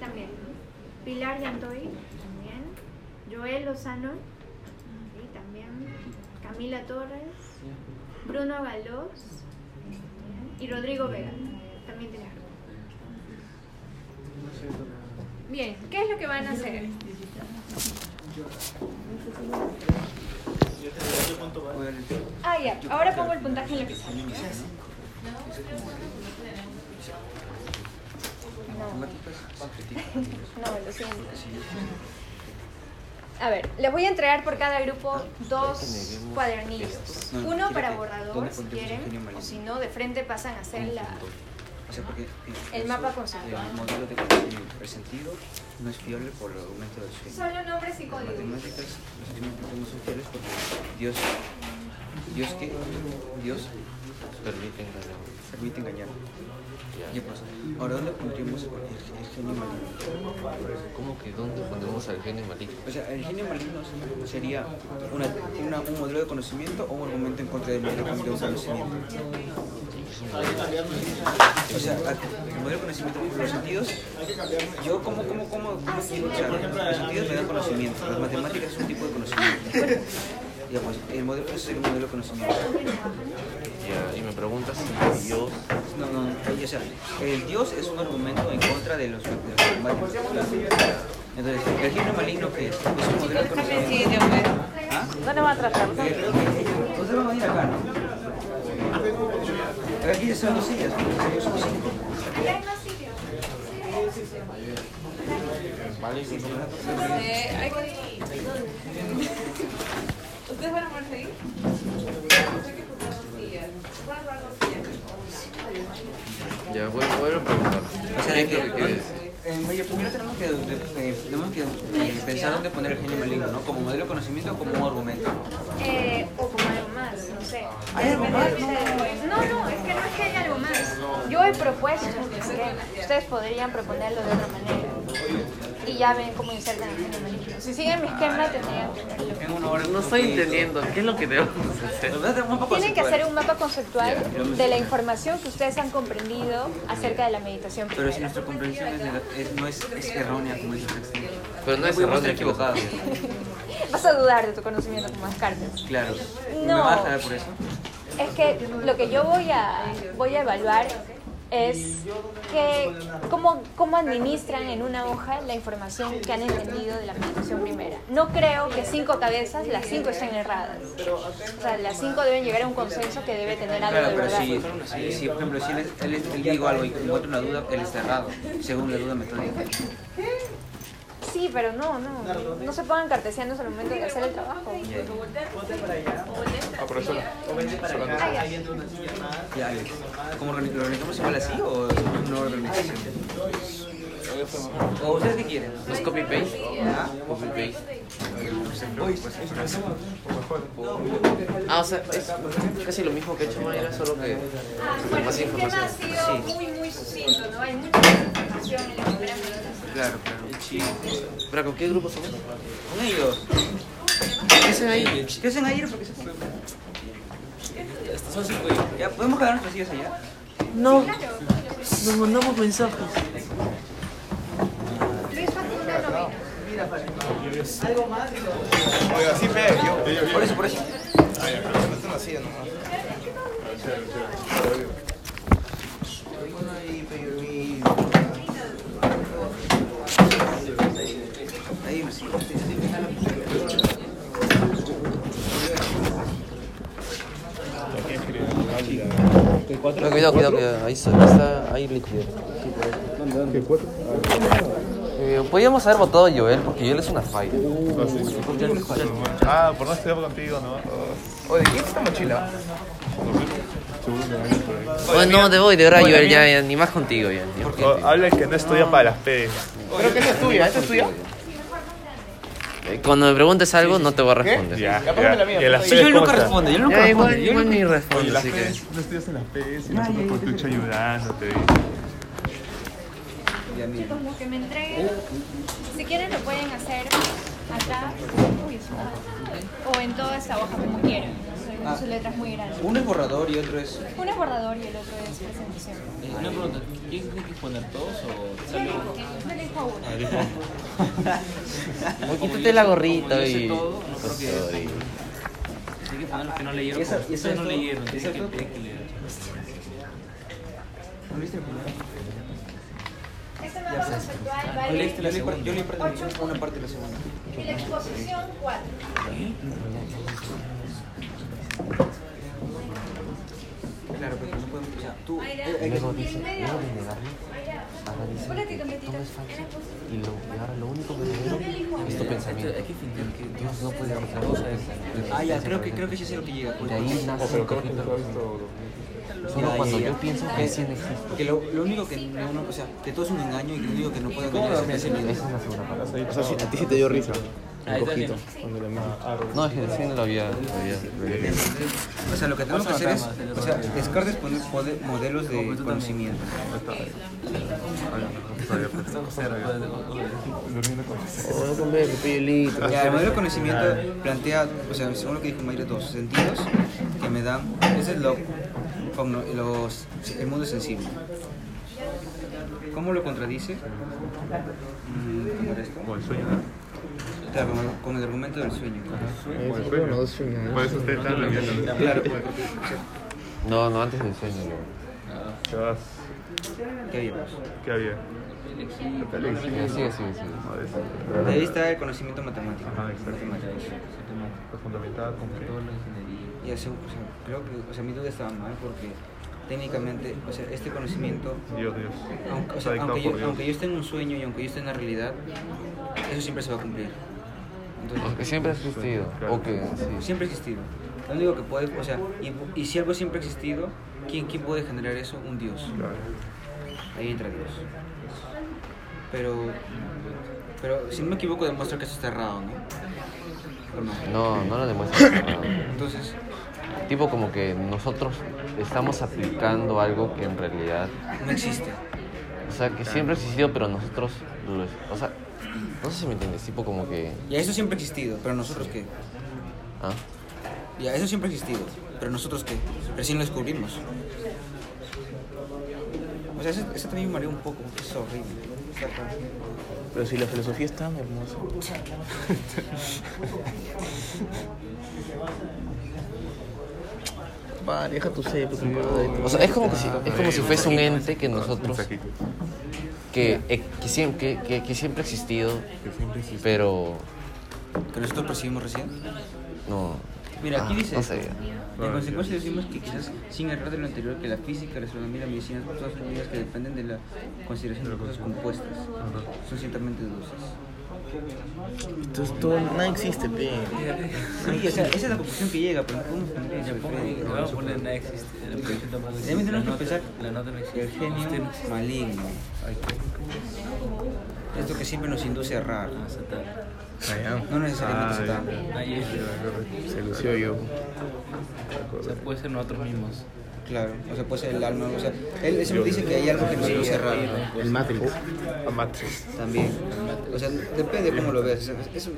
También. Pilar Yantoy. También. Joel Lozano. Sí, también. Camila Torres. Bruno Galós. Y Rodrigo Vega. También tienes grupo. Bien, ¿qué es lo que van a hacer? Ah, ya. Ahora pongo el puntaje en la pizarra. Matemáticas, No, lo siento. A ver, les voy a entregar por cada grupo dos cuadernillos. No, Uno para borrador, ¿dónde si quieren, o si no, de frente pasan a hacer la... O sea, porque El eso, mapa conceptual. El modelo de conocimiento presentido no es fiable por el argumento del sueño. Solo nombres y Las códigos. matemáticas, los experimentos no son fiables porque Dios, Dios que, Dios Permiten ganar. permite engañar. Ya. Pues, ahora ¿dónde pondríamos el, el genio maligno? ¿Cómo que dónde pondremos al genio maligno? O sea, el genio maligno sería una, una- un modelo de conocimiento o un argumento en contra del modelo de conocimiento. O sea, el modelo de conocimiento por los sentidos, yo como, como, como, como quiero, o sea, los sentidos me dan conocimiento, las matemáticas es un tipo de conocimiento. Pues, el modelo es el modelo de conocimiento. Ya, y me preguntas si Dios. No, no, no, o sea, el Dios es un argumento en contra de los, de los. Entonces, el genio maligno que es, es un modelo de conocimiento. ¿Ah? ¿Dónde va a tratar? Ustedes van a ir acá, ¿no? Aquí ya son dos sillas, ¿no? Son cinco. Acá hay más sitios. Maligno. Eh, ¿Ustedes van a ponerse ahí? Ya, voy, voy a preguntar. O sea, ¿Qué de es que, lo que quieres? eh, oye, primero tenemos que, de- eh, tenemos que eh, pensar dónde poner el genio maligno, ¿no? Como modelo de conocimiento o como un argumento. Eh, o como algo más, no sé. ¿Hay algo más? No, no, es que no es que haya algo más. Yo he propuesto. Ustedes podrían proponerlo de otra manera. Y ya ven cómo insertan el. Si siguen mi esquema, tendrían que verlo. En una hora No estoy entendiendo. ¿Qué es lo que debemos hacer? Tienen que hacer un mapa conceptual de la información que ustedes han comprendido acerca de la meditación Pero si nuestra comprensión es, nega- es- no es, es errónea, como dice. Pero no es errónea, estar equivocados. Vas a dudar de tu conocimiento como Descartes. Claro. ¿Me No. vas a jalar por eso? Es que lo que yo voy a, voy a evaluar es que cómo, cómo administran en una hoja la información que han entendido de la meditación primera. No creo que cinco cabezas, las cinco estén erradas. O sea, las cinco deben llegar a un consenso que debe tener algo Claro, de pero verdad. si, si, si, por ejemplo, si él, él, él digo algo y encuentra una duda, él está errado, según la duda metódica. Sí, pero no, no. No se pongan cartesianos al momento de hacer el trabajo. Ah, profesora. Ah, ya. Ya, ¿Cómo organi- lo organizamos igual así o una organización? ¿O ustedes qué quieren? ¿No es copy-paste? ¿Ah? Copy-paste. Ah, o sea, es casi lo mismo que ha hecho Mayra, solo que con más esquema ha información. sido muy, muy sucinto, ¿no? Hay mucha información en la primera meditación. Claro, claro. ¿Pero con qué grupo somos? Con ellos. ¿Qué hacen ahí? ¿Qué hacen ayer? ¿Por qué se? Ya, ¿podemos quedar nuestras sillas allá? No, nos mandamos mensajes. Oiga, sí, pe, yo. Por eso, por eso. Ay, pero no están así, nomás. Ahí, sí. No, cuidado, cuidado, cuidado. Ahí está, ahí está, ahí líquido. ¿Qué cuatro? Eh, podríamos haber votado a Joel, porque Joel es una falla. Ah, por no estudiar contigo, ¿no? Oye, ¿quién es esta mochila? Seguro que hay por ahí. Bueno, no, de hoy, de verdad, Joel, ya, ya, ni más contigo, ya. ni más contigo. Habla el que no estudia para las P. Creo que no estudia, ¿esto estudia? Eh, Cuando me preguntes algo, no te voy a responder. Ya, ya. Las Sí, P, yo ¿cómo nunca respondo, yo nunca respondo. igual, ni Oye, respondo, las así que... no estudias en las P, y nosotros por tu ayudándote. Chicos, lo que me entreguen, si quieren lo pueden hacer acá o en toda esta hoja como quieran. Ah. Su letra es muy grande. Uno es borrador y otro es. Uno es bordador y el otro es presentación. Una pregunta, ¿quién tiene que poner todos o Yo elijo, uno. Oye, quítate la gorrita y... todo, no creo que-. Hay que poner los que no leyeron. ¿Y esa- como y esa ustedes es no leyeron, ¿Y esa tienen es que, todo? tienen que leer. ¿No viste el primero? Este mapa conceptual Yo leí, yo una parte de la segunda. Y la exposición 4. Claro, porque no podemos. O sea, tú. Eh, hay que- y en medio. Ponete con petitas. Y, lo, y ahora lo único verdadero es tu pensamiento. Hay que fingir que Dios no puede hacer otra cosa. Ah, ya, creo que, creo que sí sé lo que llega. De ahí nace el conflicto. Solo Ya, cuando ya, yo pienso que sí existe. Porque lo, lo único que no, no- o sea, que todo es un engaño y que lo único que no puede engañar es la segunda parte. O sea, si a ti sí te dio risa. Ahí está bien. No, es que recién lo había... Lo había, lo había visto. O sea, lo que tenemos que hacer es, o sea, Descartes pone pone modelos de conocimiento. Oh, no comer, pipilito. Ya, el modelo de conocimiento plantea, o sea, según lo que dijo Mayra, dos sentidos que me dan, ese es lo, con los, el mundo sensible. ¿Cómo lo contradice? Mm, ¿cómo era esto? Como el sueño. Claro, con el, con el argumento del sueño. Como el sueño. Por eso ustedes están leyendo. Claro, No, no, antes del sueño. luego. ¿Qué vas? ¿qué había? ¿Qué había? Sí, sigue, sigue. De ahí está el conocimiento matemático. Ah, exacto. Matemáticos. Lo fundamental, con qué. Y así, o sea, creo que, o sea, mi duda estaba mal porque técnicamente, o sea, este conocimiento, Dios, Dios. aunque, o sea, aunque, yo, aunque yo esté en un sueño y aunque yo esté en la realidad, eso siempre se va a cumplir. Entonces, O que siempre ha existido. O que sí. siempre ha existido. Lo único que puede, o sea, y, y si algo siempre ha existido, ¿quién, ¿quién puede generar eso? Un Dios. Claro. ahí entra Dios. Pero, pero si no me equivoco demuestra que esto está errado, ¿no? ¿O no? No, no lo demuestra. Entonces, tipo como que nosotros estamos aplicando algo que en realidad, no existe. o sea, que siempre ha existido, pero nosotros, lo- o sea, no sé si me entiendes, tipo como que, Ya eso siempre ha existido, pero nosotros qué? ¿ah? Ya eso siempre ha existido, pero nosotros qué? Recién lo descubrimos. O sea, eso, eso también me mareó un poco, porque es horrible. Pero si la filosofía es tan hermosa. Va, deja tu madre. O sea, es como, que si, es como si fuese un ente que nosotros, que, eh, que, siempre, que, que- que siempre ha existido, pero Que nosotros percibimos recién. no. Mira, aquí Ah, dice. No sé. En consecuencia decimos que quizás sin errar de lo anterior que la física, la astronomía, la medicina, todas son medidas que dependen de la consideración de cosas compuestas. Son ciertamente dulces. Entonces todo, nada existe, pe. Sí, o sea, esa es la conclusión que llega, pero eso. Le vamos a poner nada existe. La tenemos que pensar La nota no existe. el genio Usted no existe. maligno. Esto que siempre nos induce a errar. Ah. No necesariamente Ah, es. Se lució yo. O sea, puede ser nosotros mismos. Claro, o sea, puede ser el alma, o sea, él él siempre dice que hay algo que nos induce a errar. El Matrix. A Matrix. También. O sea, depende de cómo lo sea, Eso,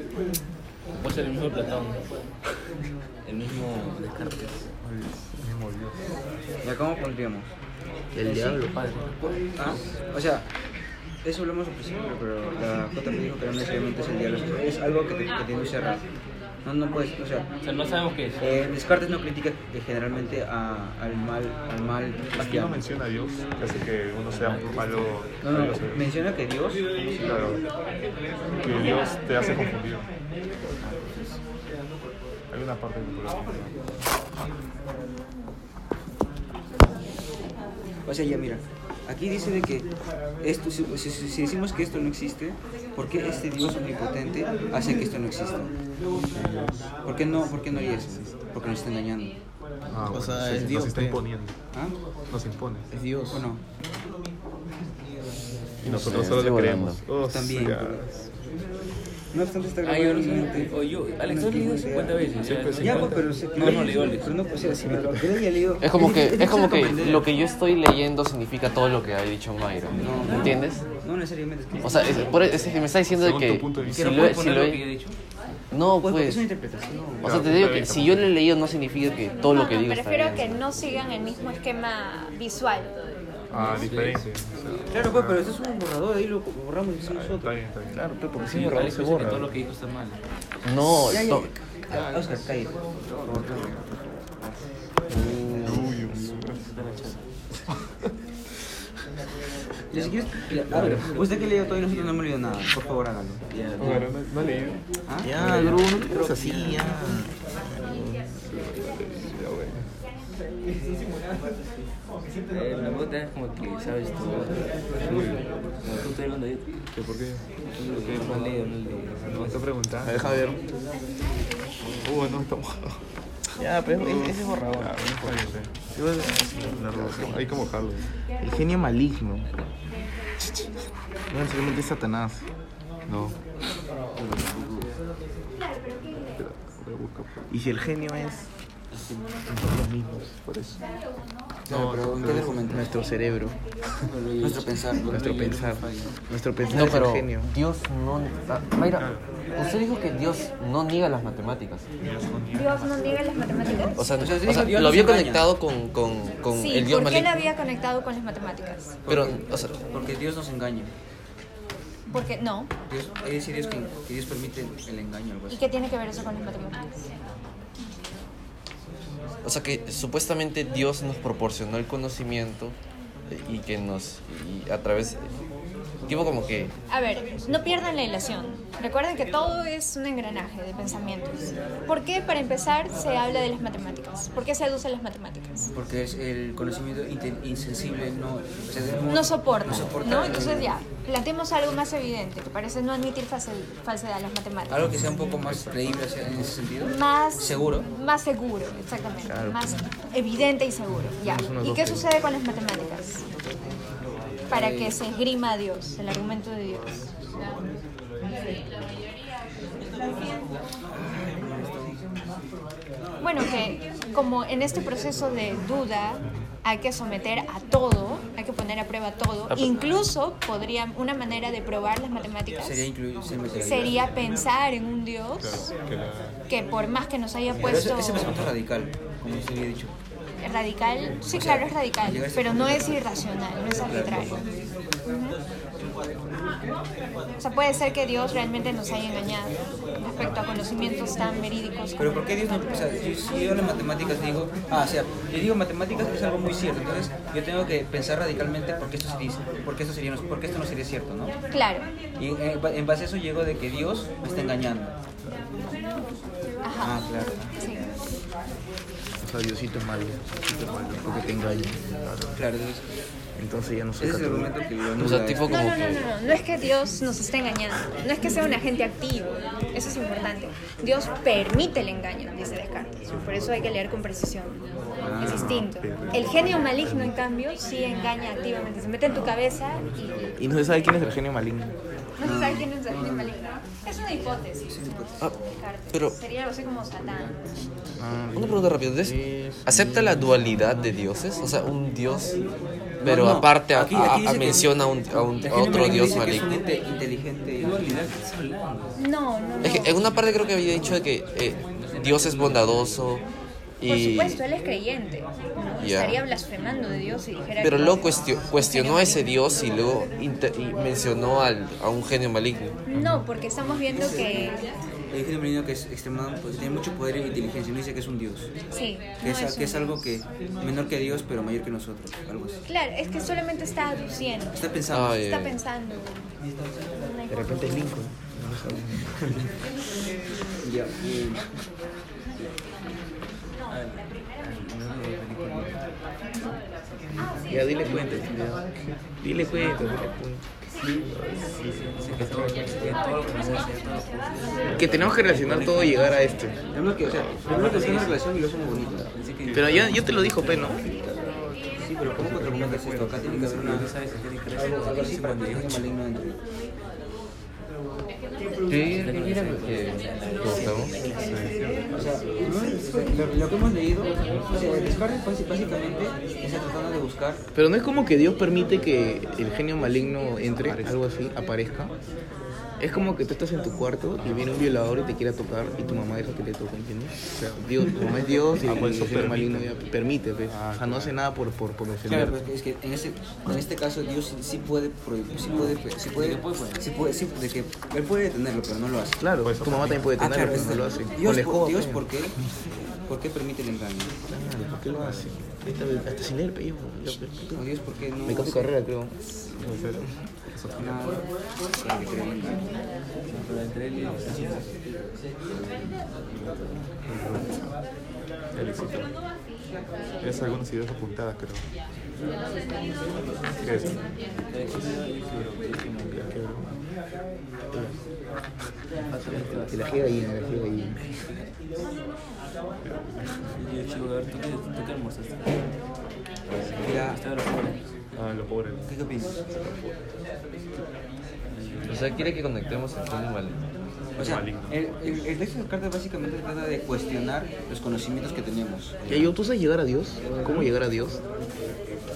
Puede ser el mismo Platón. El mismo Descartes. ¿Ya cómo pondríamos? El diablo. ¿Ah? O sea, eso hablamos al principio, pero la J me dijo que no necesariamente es el diablo, es- algo que te, que te induce a errar. No, no puedes, o sea, O sea, no sabemos qué es. eh, Descartes no critica eh, generalmente a- al mal, al mal Aquí no menciona a Dios, que hace que uno sea malo. No, no, menciona que Dios, Claro, que Dios te hace confundir. Hay una parte que o sea, ya mira, aquí dice de que esto, si, si- si- decimos que esto no existe, ¿por qué este Dios omnipotente hace que esto no exista? ¿Por qué no, por qué no haría eso? Porque nos está engañando. Ah, O bueno, sea, se- es Dios, Nos está imponiendo. ¿Ah? Nos impone. Es Dios. ¿O no? Y nosotros solo le creemos. Oh, También. No obstante, está Ah, yo no sé. O yo, Alex, lo he leído 50 veces. Ya, pues, pero... se- No, no, leo, Pero no, o sea, si me lo que haya leído... Es como que, es como que lo que yo estoy leyendo significa todo lo que ha dicho Mayra. No, no. ¿Entiendes? No necesariamente es que... O sea, es, por, es que me está diciendo que si lo, ¿Quiero he- si lo he- he dicho? No, Pues, porque es pues. una interpretación. O sea, te digo que si yo lo he leído no significa que todo lo que No, digo no, está prefiero bien. que no sigan el mismo esquema visual. Ah, sea, Claro, pues, pero esto es un borrador, ahí lo borramos y hacemos Está nosotros. bien, está bien. Claro, pe, porque si Sí, es borrado Alex se borra. todo lo que dijo está mal. No, Ya, ya, to- ya. Oscar, cállate. Uy, Dios. Y si quieres, a ver, usted que leyó todo y nosotros no hemos leído nada, por favor hágalo. Bueno, no, no he leído. ¿Ah? Ya, Gru, no te quedes así, ya. Eh, la pregunta es como que sabes tú. Como tú estoy hablando ahí. ¿Qué, ¿Por qué? No he leído, no he leído. No me está preguntando. Deja ver. Uh, no, está mojado. Ya, pero ese es borrado. Ah, Hay que mojarlo. El genio maligno. No necesariamente es Satanás. No. Y si el genio es nosotros mismos, Por eso. No, pero ¿en qué argumento? nuestro cerebro, Nuestro pensar. nuestro pensar, nuestro pensar no, es el pero genio. Dios no. ah, Mayra, usted dijo que Dios no niega las matemáticas. Dios no niega las matemáticas. O sea, O sea, o digo, sea, Dios lo había conectado con, con, con sí, el Dios ¿por qué la había conectado con las matemáticas? Pero, o sea, Porque Dios nos engaña. Porque no. Dios, hay decir Dios que, que Dios permite el engaño, algo ¿Y así. qué tiene que ver eso con las matemáticas? O sea que supuestamente Dios nos proporcionó el conocimiento eh, y que nos. Y a través. Tipo como que. A ver, no pierdan la ilación. Recuerden que todo es un engranaje de pensamientos. ¿Por qué, para empezar, se habla de las matemáticas? ¿Por qué se aducen las matemáticas? Porque es el conocimiento insensible no, o sea, debemos- No soporta, no soporta ¿no? Entonces ya, planteemos algo más evidente, que parece no admitir false- falsedad a las matemáticas. Algo que sea un poco más creíble en ese sentido. más Seguro. más seguro exactamente Claro. más evidente y seguro ya y qué sucede con las matemáticas para que se esgrima a Dios, el argumento de Dios. Bueno, que como en este proceso de duda hay que someter a todo, hay que poner a prueba todo, incluso podría, una manera de probar las matemáticas Sería pensar en un Dios Claro, que la- que por más que nos haya puesto ese, ese pensamiento radical, como se había dicho. Radical, sí, O sea, claro, es radical, pero no es irracional, no es arbitrario. O sea, puede ser que Dios realmente nos haya engañado respecto a conocimientos tan verídicos. Pero ¿por qué Dios no? O sea, si, yo las matemáticas digo, ah, o sea, yo digo matemáticas es algo muy cierto, entonces yo tengo que pensar radicalmente por qué esto, se dice, por qué esto, sería, por qué esto no sería cierto, ¿no? Claro, Y eh, en base a eso llego de que Dios me está engañando. ajá, Ah, claro. sí. O sea, Diosito es malo. Diosito es malo. Porque te engaña. Claro, entonces, Entonces ya no soy ese es el católico. argumento que O sea, tipo No, como no, no, que... no, no, no es que Dios nos esté engañando, no es que sea un agente activo, eso es importante. Dios permite el engaño, dice Descartes, por eso hay que leer con precisión. Es distinto. El genio maligno, en cambio, sí engaña activamente, se mete en tu cabeza y Y no se sabe quién es el genio maligno. No se sabe quién es el genio maligno. Es una hipótesis. Ah, pero- Sería algo así como Satán. Ah, Una pregunta rápida. ¿entonces ¿Acepta la dualidad de dioses? O sea, un dios, pero No, no, aparte a- aquí- a- aquí a- que- menciona a, un, a, a otro dios maligno. ente inteligente. No, no, no. Es que en una parte creo que había dicho de que eh, Dios es bondadoso Por y... supuesto, él es creyente. ¿no? Ya. Estaría blasfemando de Dios si dijera Pero que- luego cuestio- cuestionó a ese dios y luego y mencionó al, a un genio maligno. No, porque estamos viendo que El genio maligno que es extremadamente, pues, tiene mucho poder e inteligencia, no dice que es un dios. sí, Que, no es, que un es algo que menor que Dios, pero mayor que nosotros, algo así. Claro, es que solamente está aduciendo. Está pensando. Ay, Está ay. pensando. De repente es. Lincoln. Ya, eh, Ya, dile cuenta. ya. Dile cuenta, dile cuenta. Que tenemos que relacionar todo y llegar a esto. tenemos que, o sea, primero que sea una relación y luego somos bonitos. Pero ya, yo te lo dijo, Pe, ¿no? Sí, pero ¿cómo esto? Acá tiene que haber una, algo, algo así para que maligno. ¿Qué era lo que preguntamos? O sea, no es- lo, lo que hemos leído, o sea, Descartes basi- básicamente está tratando de buscar Pero no es como que Dios permite que el genio maligno entre, algo así, aparezca. Es como que tú estás en tu cuarto y viene un violador y te quiere tocar y tu mamá deja que le toque, ¿entiendes? O sea, Dios, tu mamá es Dios y Ah, el, pues eso maligno ya permite, pues. o sea, no hace nada por, por, por defender. Claro, pero es que en este, en este caso Dios sí, sí puede prohibir, sí puede, sí puede, sí puede, sí, de que él puede detenerlo, pero no lo hace. Claro, tu mamá también puede Ah, tenerlo, claro, pero no es- lo hace. Dios, por- Dios pues. ¿por qué? ¿Por qué permite el engaño? Claro, ¿Por qué lo hace? Hasta, hasta sin leer, pe, yo, yo, pe, O Dios, ¿por qué no? Me cambio carrera, creo. nada para éxito. Tienes algunas ideas apuntadas, creo. ¿Qué es? Que la ahí, la llega ahí. Ya, Ah, lo pobre. ¿qué opinas? O sea, quiere que conectemos el genio maligno. O sea, el, el, el texto de Descartes básicamente trata de cuestionar los conocimientos que tenemos. Ya, yo, ¿tú sabes llegar a Dios? ¿Cómo llegar a Dios?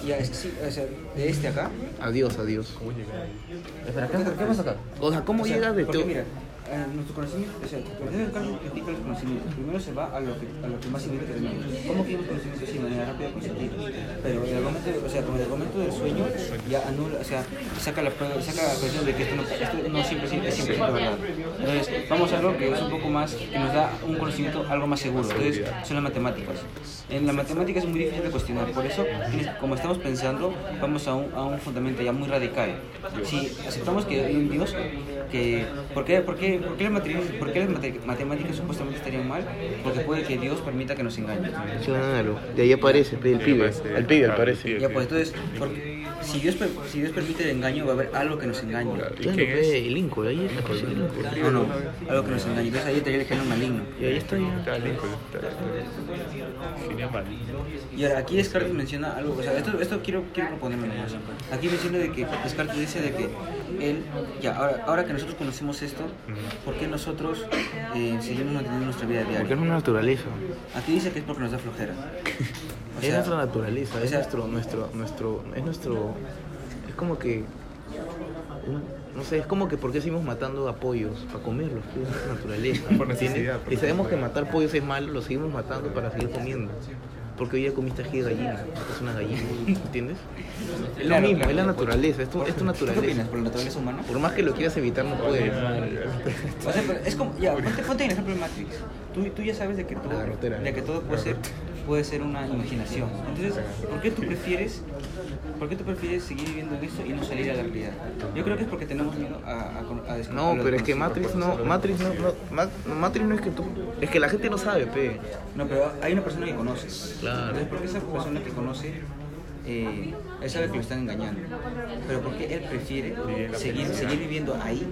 Ya, es que sí, o sea, de este acá. A Dios, a Dios. ¿Cómo llegar ahí? Espera, ¿qué, qué vas a sacar? O sea, ¿cómo O sea, llegas de porque todo? mira, eh, nuestro conocimiento, o sea, el texto de Descartes critica los conocimientos. Primero se va a lo que, a lo que más que tenemos. ¿Cómo que los conocimientos así de manera rápida y positiva? Pero el argumento, o sea, con el argumento del sueño ya anula, o sea, saca la saca la cuestión de que esto no, esto no siempre es siempre verdad. Entonces, vamos a algo que es un poco más, que nos da un conocimiento algo más seguro. Entonces, son las matemáticas. En la matemática es muy difícil de cuestionar, por eso, como estamos pensando, vamos a un, a un fundamento ya muy radical. Si aceptamos que hay un Dios, que, ¿por, qué, por, qué, por, qué por qué las mate- matemáticas supuestamente estarían mal? Porque puede que Dios permita que nos engañen. Claro, de ahí aparece, el pibe. aparece, el pibe. Ya, pues entonces, ¿por qué? si Dios, si Dios permite el engaño, va a haber algo que nos engañe. Claro, pe, el Lincoln, ahí es la cosa del Lincoln. No, no, algo que nos engañe. Entonces ahí estaría el género maligno. Y ahí está ya. Está está-. Y ahora, aquí Descartes menciona algo, o sea, esto, esto quiero, quiero proponerme nomás. Aquí menciona de que Descartes dice de que él, ya, ahora, ahora que nosotros conocemos esto, ¿por qué nosotros eh, seguimos manteniendo nuestra vida Porque es diaria? una naturaleza. Aquí dice que es porque nos da flojera. O es nuestra naturaleza, o es sea, nuestro, nuestro, nuestro, es nuestro, es como que, no sé, es como que porque seguimos matando a pollos para comerlos, es nuestra naturaleza. Por necesidad, ¿entiendes? por Y sabemos que matar pollos es malo, los seguimos matando para seguir comiendo. Porque hoy ya comiste ají de gallina, es una gallina, ¿entiendes? Es lo mismo, es la naturaleza, es tu, es tu ¿Qué opinas naturaleza. por la naturaleza humana? Por más que lo quieras evitar, no puedes. O sea, pero es como, ya, ponte, ponte en el ejemplo de Matrix. Tú, tú ya sabes de que todo, de que todo puede ser, puede ser una imaginación. Entonces, ¿por qué tú prefieres, por qué tú prefieres seguir viviendo en esto y no salir a la realidad? Yo creo que es porque tenemos miedo a, a, con- a descubrir No, pero es que. Matrix no, Matrix no, no, Ma- Matrix no es que tú, es que la gente no sabe, pe. No, pero hay una persona que conoce. Claro. Entonces, ¿por qué esa persona que conoce, eh, él sabe que lo están engañando? Pero ¿por qué él prefiere seguir, seguir viviendo ahí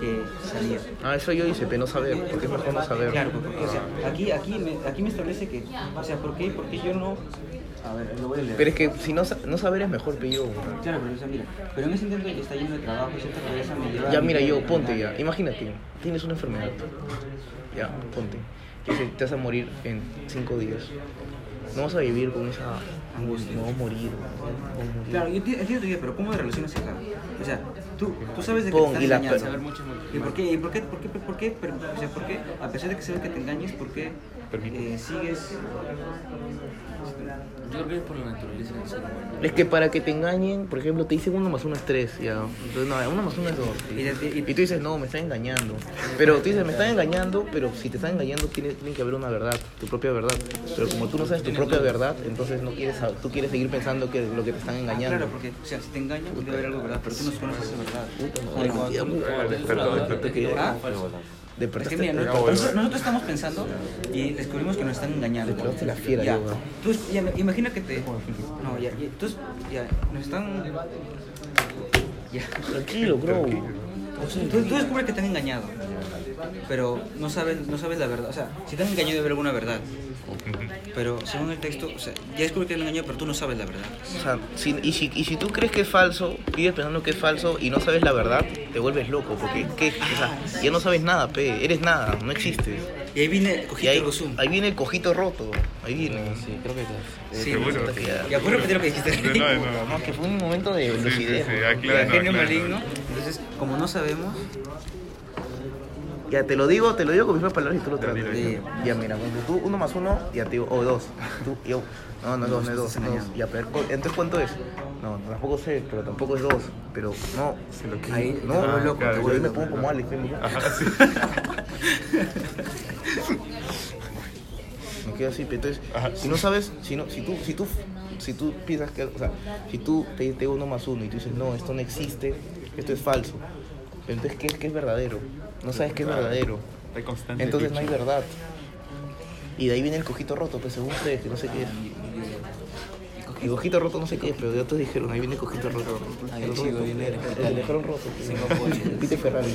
que salir? Ah, eso yo hice, pe, no saber, porque es mejor no saber. Claro, porque, o sea, aquí, aquí, me, aquí me establece que, o sea, ¿por qué, por qué yo no...? A ver, lo voy a leer. Pero es que si no, no saber es mejor, pe, yo. Claro, pero o sea, mira, pero en ese intento está lleno de trabajo cierta cabeza me lleva... Ya, mira, yo, ponte ya, imagínate, tienes una enfermedad. Ya, ponte. Que te vas a morir en cinco días. No vas a vivir con esa angustia, a morir. Claro, yo enti- entiendo tu idea, pero ¿cómo te relacionas acá? O sea, tú, tú sabes de que Pon, te la engañando. ¿Y por qué? ¿Y por qué? ¿Por qué? ¿Por qué? Pero, o sea, ¿por qué? A pesar de que sabes que te engañes, ¿por qué eh, sigues...? Yo creo que es por la naturaleza del ser humano. Es que para que te engañen, por ejemplo, te dicen uno más uno es tres, ya. Entonces, no, uno más uno es dos. Y tú dices, no, me están engañando. Pero tú dices, me están engañando, pero si te están engañando, tiene, tiene que haber una verdad, tu propia verdad. Pero como tú no sabes tu propia verdad, entonces no quieres, tú quieres seguir pensando que lo que te están engañando. Claro, porque, o sea, si te engañan, debe haber algo de verdad, pero tú no conoces esa verdad. Puta, no, O hay cuando mentira, tú- muy- Despertó, despertó. que-. Es Despertaste- que mira, Ya, nosotros, bueno. nosotros- nosotros estamos pensando y descubrimos que nos están engañando. La fiera, ya. yo, weón. Tú, ya, imagina que te... No, ya, ya, nos están... Ya. Tranquilo, bro. Tú, tú descubres que te han engañado, pero no sabes, no sabes la verdad. O sea, si te han engañado debe haber alguna verdad. Pero según el texto, o sea, ya descubres que te han engañado, pero tú no sabes la verdad. O sea, si- y, si, y si tú crees que es falso, vives pensando que es falso y no sabes la verdad, te vuelves loco, porque ¿qué? O sea, ya no sabes nada, pe, eres nada, no existes. Y ahí viene el cojito ahí, ahí viene el cojito roto, ahí viene. Sí, creo que sí. Sí, Seguro. Ya- ¿puedes repetir lo que dijiste? No, no, no. No, que fue un momento de Sí, sí, lucidez. sí, Ya, no, genio maligno. Entonces, como no sabemos, Ya te lo digo, te lo digo con mis propias palabras y tú lo tratas. dile. Ya, mira, cuando tú uno más uno, ya te digo, o dos. Tú, yo, no, no dos, no es dos, no. Ya, pero, entonces ¿cuánto es? No, tampoco sé, pero tampoco es dos. Pero no, se lo que Ahí no, te vuelves loco, yo me pongo como Alex, ¿me Ajá, sí. Me quedo así, pero entonces, si no sabes, si, no, si, tú, si, tú, si tú piensas que, o sea, si tú te dices uno más uno y tú dices, no, esto no existe, esto es falso, entonces, ¿qué, qué es verdadero? No sabes qué es verdadero, constante entonces no hay verdad. Y de ahí viene el cojito roto, pues según ustedes, que no sé qué es. El cojito roto no sé qué es, pero de otros dijeron, ahí viene el cojito roto. Ahí El chico roto. viene el- dejaron roto. Pite Ferrari.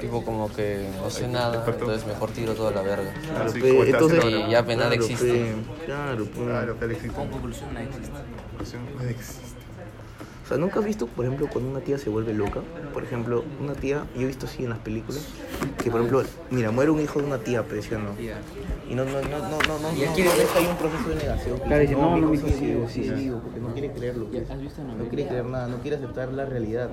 Tipo como que no sé nada, entonces mejor tiro toda la verga. Claro, pe, te entonces. Y ya penal claro, existe. pe, Claro. Claro, pero existe. Con conclusión, no existe. No existe. O sea, ¿nunca has visto, por ejemplo, cuando una tía se vuelve loca? Por ejemplo, una tía, yo he visto así en las películas, que por ejemplo, mira, muere un hijo de una tía, pero decía no. Y no, no, no, no, no, no, Y él no, es que hay un proceso de negación. Claro, dice, no, no, sí vivo, sí, sí sí. vivo, porque no quiere creerlo. pues. ¿Has visto una No quiere creer nada, no quiere aceptar la realidad.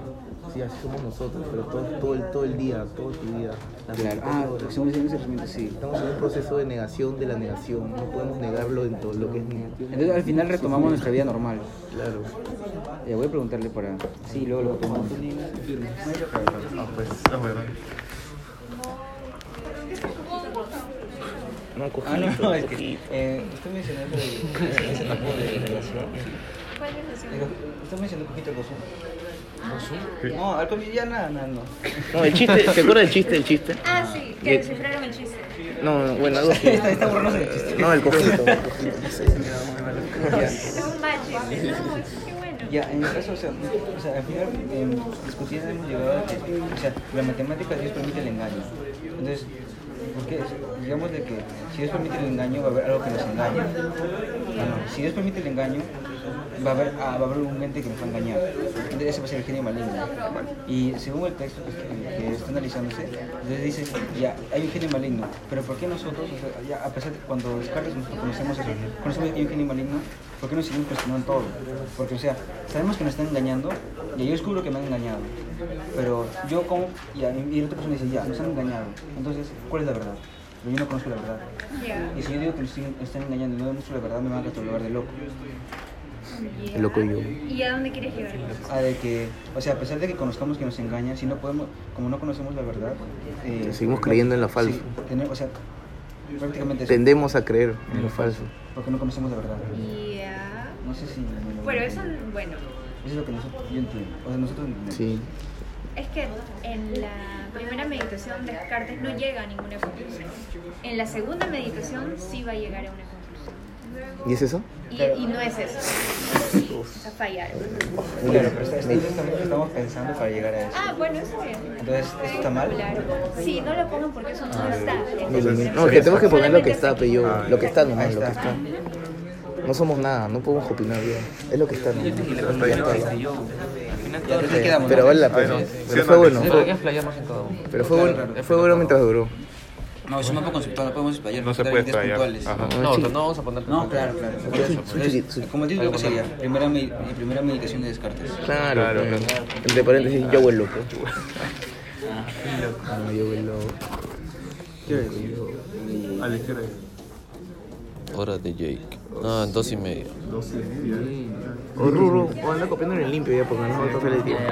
Sí, así somos nosotros, pero todo, todo, el, todo el día, toda tu vida. Claro. 24 Ah. Estamos en un proceso de negación de la negación, no podemos negarlo en todo lo que es mío. Entonces al final retomamos nuestra vida normal. Claro. Ya voy a preguntarle para. Sí, luego lo tomamos. Ah, pues, ah. No, Ah, no, no, es que eh, usted mencionó eso de ese tipo de relación. ¿Cuál es la segunda? Digo, ¿Estás mencionando un poquito el. No, al comienzo ya nada, nada, no. No, el chiste, ¿te acuerdas del chiste, el chiste? Ah, sí, que descifraron el chiste. No, no, bueno, algo así. Está, está borroso el chiste. No, el cojito. Es un mal chiste. No, es qué bueno. Ya, en el caso, o sea, o sea al final, eh, discutiendo hemos llegado a que, o sea, la matemática Dios permite el engaño. Entonces, ¿por qué? Digamos de que si Dios permite el engaño, va a haber algo que nos engaña. Ah, no, Si Dios permite el engaño, va a haber, ah, va a haber un ente que nos va a engañar. Entonces, ese va a ser el genio maligno. Y según el texto que, que está analizándose, entonces dice, ya, hay un genio maligno, pero ¿por qué nosotros, ya, a pesar de cuando Descartes nosotros conocemos eso, conocemos que hay un genio maligno, ¿por qué nos seguimos cuestionando todo? Porque, o sea, sabemos que nos están engañando, y yo descubro que me han engañado, pero yo como, y la otra persona dice, ya, nos han engañado, entonces, ¿cuál es la verdad? Pero yo no conozco la verdad. Y si yo digo que nos siguen- están engañando y no conozco la verdad, me van a catalogar de loco. El loco y yo. ¿Y a dónde quieres llegar? A de que, o sea, a pesar de que conozcamos que nos engañan, si no podemos, como no conocemos la verdad, eh, Seguimos creyendo en lo falso. sí, tenemos, o sea, prácticamente eso, Tendemos a creer en lo falso. porque no conocemos la verdad. Ya. No sé si. me Pero eso, bueno, Eso es lo que nosotros, yo entiendo. O sea, nosotros entendemos. Sí. es que en la primera meditación Descartes no llega a ninguna conclusión. En la segunda meditación sí va a llegar a una conclusión. ¿Y es eso? Y, y no es eso. Es a fallar. Claro, pero está- está- estamos, estamos pensando para llegar a eso. Ah, bueno, eso bien. Entonces, ¿eso está mal? Claro. Sí, no lo pongan porque eso no está. Entonces, no, que tenemos que poner lo que está, pero yo, Ah, lo que está nomás, lo que está. está. No somos nada, no podemos opinar bien. Es lo que está nomás. Ya, ¿qué quedamos? Pero vale la pena. Pero fue bueno. Pero que fue bueno, fue bueno mientras duró. No, es un mapa conceptual, no podemos explayar. No se puede explayar. No, no vamos a poner. No, claro, claro. Como título, ¿qué sería? Primera, primera meditación de Descartes. Claro, Claro, claro. Entre paréntesis, yo el loco. No, yo el loco. A la izquierda. Hora de Jake. Ah, dos y medio. Dos y media. O Ruro, o anda copiando en el limpio ya, porque no va a pasar el tiempo.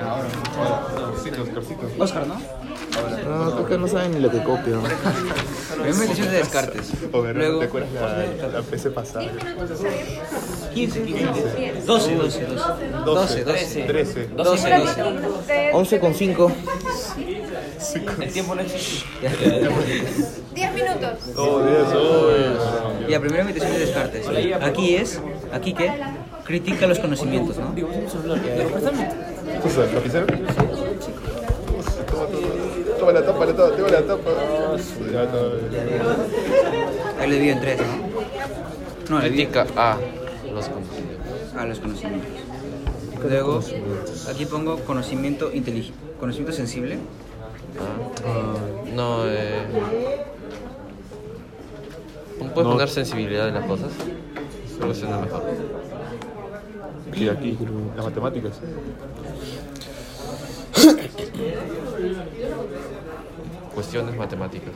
Sí, Oscarcito. Oscar, ¿no? No, creo que no saben ni lo que copio. Primera meditación de Descartes. Luego, ¿te acuerdas la, la PC pasada? 15, 15. 12, 12, 12. 12, 12. 13. 12, 12. 11 con 5. El tiempo no existe. 10 minutos. Oh, Dios, oh. Y la primera meditación de Descartes. Aquí es, ¿aquí qué? Critica los conocimientos, ¿no? ¿Qué es eso? ¿Lapicero? Toma, la tapa, la tapa, toma la tapa. Ahí le divido en tres, ¿no? No, Critica a los conocimientos. a los conocimientos. Luego, aquí pongo conocimiento inteligente, conocimiento sensible. Ah, no, eh. ¿Puedes poner sensibilidad de las cosas? Creo que suena mejor. Y aquí, las matemáticas. Cuestiones matemáticas.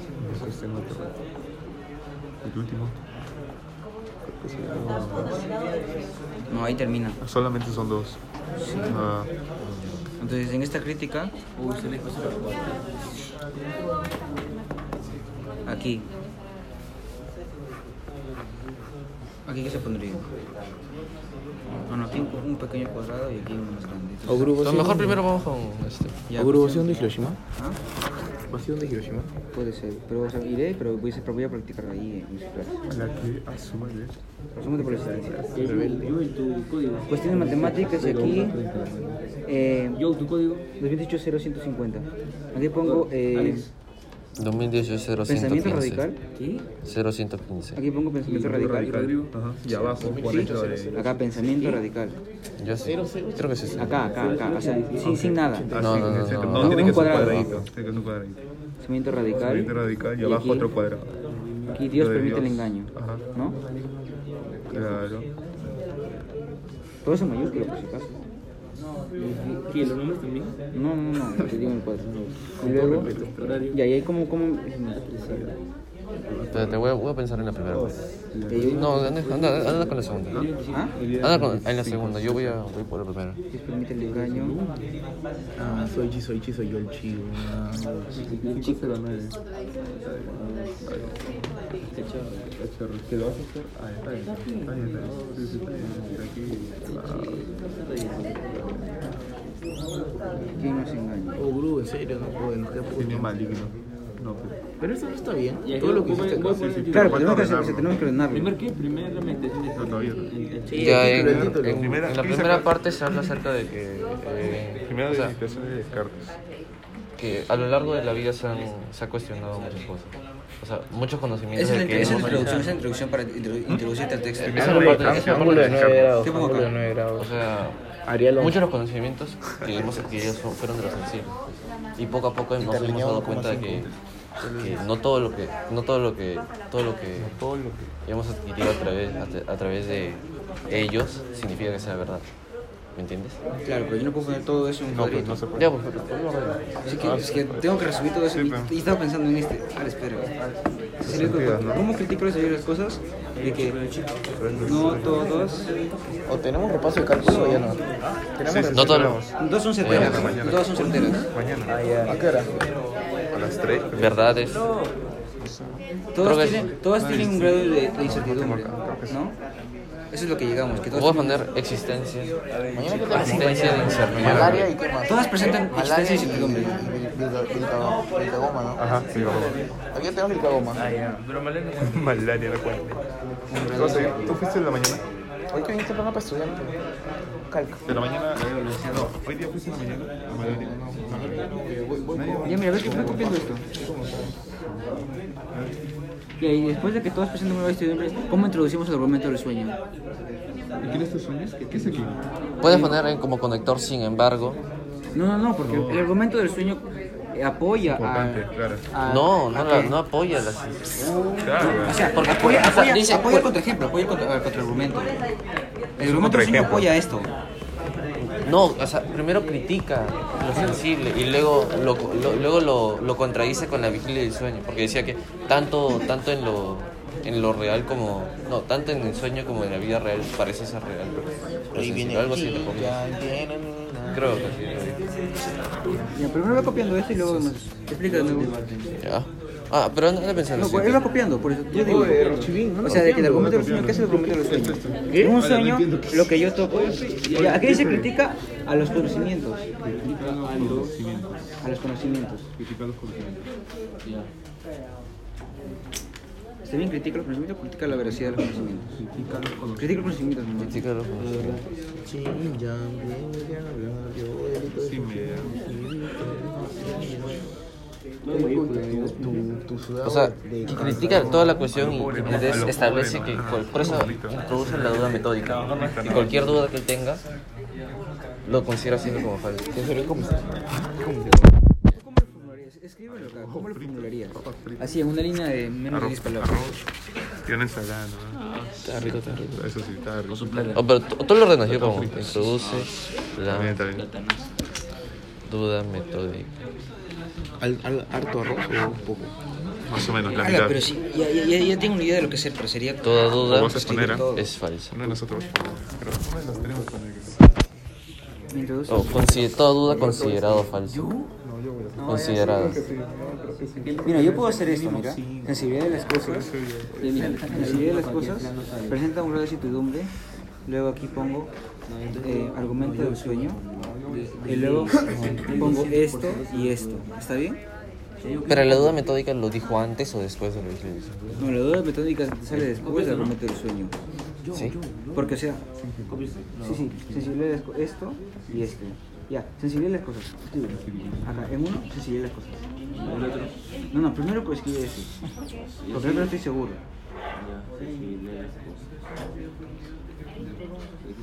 El último. No, ahí termina. Solamente son dos. Ah, Entonces, en esta crítica, aquí. Aquí qué se pondría. Ah, no, aquí un, un pequeño cuadrado y aquí uno más grande. Entonces, mejor primero vamos con este. ya, ¿Agrupación de Hiroshima? ¿Ah? ¿Agrupación de Hiroshima? Puede ser, pero o sea, iré, pero voy a, voy a practicar ahí en mis clases. la que asuma el hecho. Resumen de por existencia. Cuestiones matemáticas y aquí. Eh, Yo, tu código. 2018-0150. Aquí pongo. Eh, 2018 pensamiento 0115. radical. 0115. Aquí pongo pensamiento radical. Ajá. Y abajo, por hecho de. Acá pensamiento radical. Yo sí. Creo que sí. sí. Acá, acá, acá. O sea, sin, sin nada. Ah, No, sí, no, no, el no. No, tiene Un que ser un cuadrado. cuadradito. Tiene que ser un cuadradito. Pensamiento radical. Pensamiento radical y Y abajo aquí- otro cuadrado. Aquí Dios permite el engaño. Ajá. ¿No? Claro. Todo eso en mayúscula, por si acaso. ¿Qué? ¿Los nombres también? No, no, no, te digo en el cuadro. Y luego, y ahí hay como, como, Espérate, voy a, voy a pensar en la primera. No, anda, anda, anda con la segunda. ¿Ah? Anda con, en la segunda, yo voy, a, voy por la primera. Permite el engaño. Ah, soy chi, soy chi, soy yo el chivo. Ah, Que lo vas a hacer. Ah, está bien. Está bien, está bien. Sí, está bien. Mira aquí. claro. serio, no puedo, nos queda maligno. No, pero. Pero eso no está bien. Y Todo lo que hiciste acá. Claro, tenemos que, ordenarlo. hacer- tenemos que ordenarlo. ¿Primer qué? Primer la meditación de No, todavía no. Sí, Ya el en, en- Primera- en la ¿qué dice primera parte se habla acerca de que, eh, Primera o sea, meditación de Descartes. que a lo largo de la vida se, han, se ha cuestionado muchas cosas. O sea, muchos conocimientos Esa es la, de que esa es la introducción, esa es la introducción para introdu- introducirte al texto. Esa es la parte de- esa es la ángulo parte de de 9 Descartes. grados. ¿Qué pongo Ángulo de acá? 9 O grados. sea, Muchos de los conocimientos que hemos adquirido son- fueron de los sensibles. Y poco a poco nos hemos dado cuenta de que, que no todo lo que no todo lo que todo lo que Todo lo que. hemos adquirido a través a, tra- a través de ellos significa que sea verdad. ¿Me entiendes? Claro, pero yo no puedo poner todo eso en un No, pues cuadrito. no se puede. Ya, pues, pero. Así que, es que tengo que resumir todo eso Sí, y, y estaba pensando en este. Ah, espera. Sentidas, ¿no? ¿Cómo critico las las cosas? De que no todos, ¿O tenemos repaso de cálculo o ya no? Sí, sí, No tenemos. todos son certeras. Mañana, mañana. Todas son certeras. Mañana. ¿A qué hora? A las 3. Verdades. Que tienen, todas tienen un grado de, de incertidumbre, ¿no? Eso es lo que llegamos. Que a tienen- poner existencia. Mañana? Existencia de incertidumbre. Malaria y qué más. Todas presentan Malaria existencia y incertidumbre. vilcagoma, vilcagoma, ¿no? Ajá, sí, vamos. Aquí tenemos vilcagoma. Malaria, no cuenta. ¿Tú a fuiste en la mañana? Hoy que viniste para estudiar. Calca. De la mañana. No, hoy día fuiste en la mañana. A Ya, mira, ves que estoy copiando esto. Y después de que todas presentan una incertidumbre, ¿cómo introducimos el argumento del sueño? ¿Y quién es tus sueños? ¿Qué, qué es aquí? Puedes poner en como conector sin embargo. No, no, no, porque el argumento del sueño apoya Importante, a, claro. a- No, no, a la- que- no apoya las Claro. O sea, Porque apoya, apoya, dice- apoya el contraejemplo, apoya el contra- el contraargumento. El argumento del sueño apoya esto. No, o sea, primero critica lo sensible y luego lo, lo- luego lo, lo contradice con la vigilia del sueño, porque decía que tanto tanto en lo en lo real como no, tanto en el sueño como en la vida real parece ser real. Lo Ahí sensible, viene algo así Creo que sí. Ya, primero va copiando esto y luego vemos. Explica de nuevo. Ya. Ah, pero anda pensando No, pues él va copiando, por eso yo digo. O sea, de que el argumento del sueño, ¿qué es el argumento del sueño? En un sueño, lo que yo toco, ya, aquí se critica a los conocimientos. A los conocimientos. Está bien, critica los conocimientos, critica la veracidad de los conocimientos. Critica los conocimientos, ¿no? Critica los Sí, ya viene, ya viene, Sí, me. Tu, tu sudado O sea, que critica toda la cuestión y entonces establece que por por eso introduce la duda metódica. Y cualquier duda que él tenga lo considera siendo como falso. ¿Cómo. Escríbelo acá, ¿cómo lo formularías? Así, en una línea de menos de 10 palabras. Y una ensalada, ¿no? Está rico, está rico. Eso sí, está rico. Oh, pero tú tú lo ordenas yo como introduce la está bien. duda metódica. ¿Al, al harto arroz o un poco? Más o menos, la Ala, mitad. pero sí, ya, ya, ya, ya tengo una idea de lo que es, pero sería Toda duda Vamos a exponer, ¿ah? es falsa. Uno de nosotros. Pero ¿cómo nos tenemos que poner? Me introduce. O consi- toda duda considerado falso. Considerada. Mira, yo puedo hacer esto, mira. Sensibilidad de las cosas. Sensibilidad de las cosas. Presenta un grado de certidumbre. Luego aquí pongo eh, argumento del sueño. Y luego pongo esto y esto. ¿Está bien? Pero la duda metódica lo dijo antes o después de la vigilia. No, la duda metódica sale después del argumento del sueño. ¿Sí? Porque, o sea, sí, sí, sensibilidad de las esto y esto. Ya, sensibilidad de las cosas. Acá, en uno, sensibilidad de las cosas. No, no, primero pues escribe ese. Porque no estoy seguro.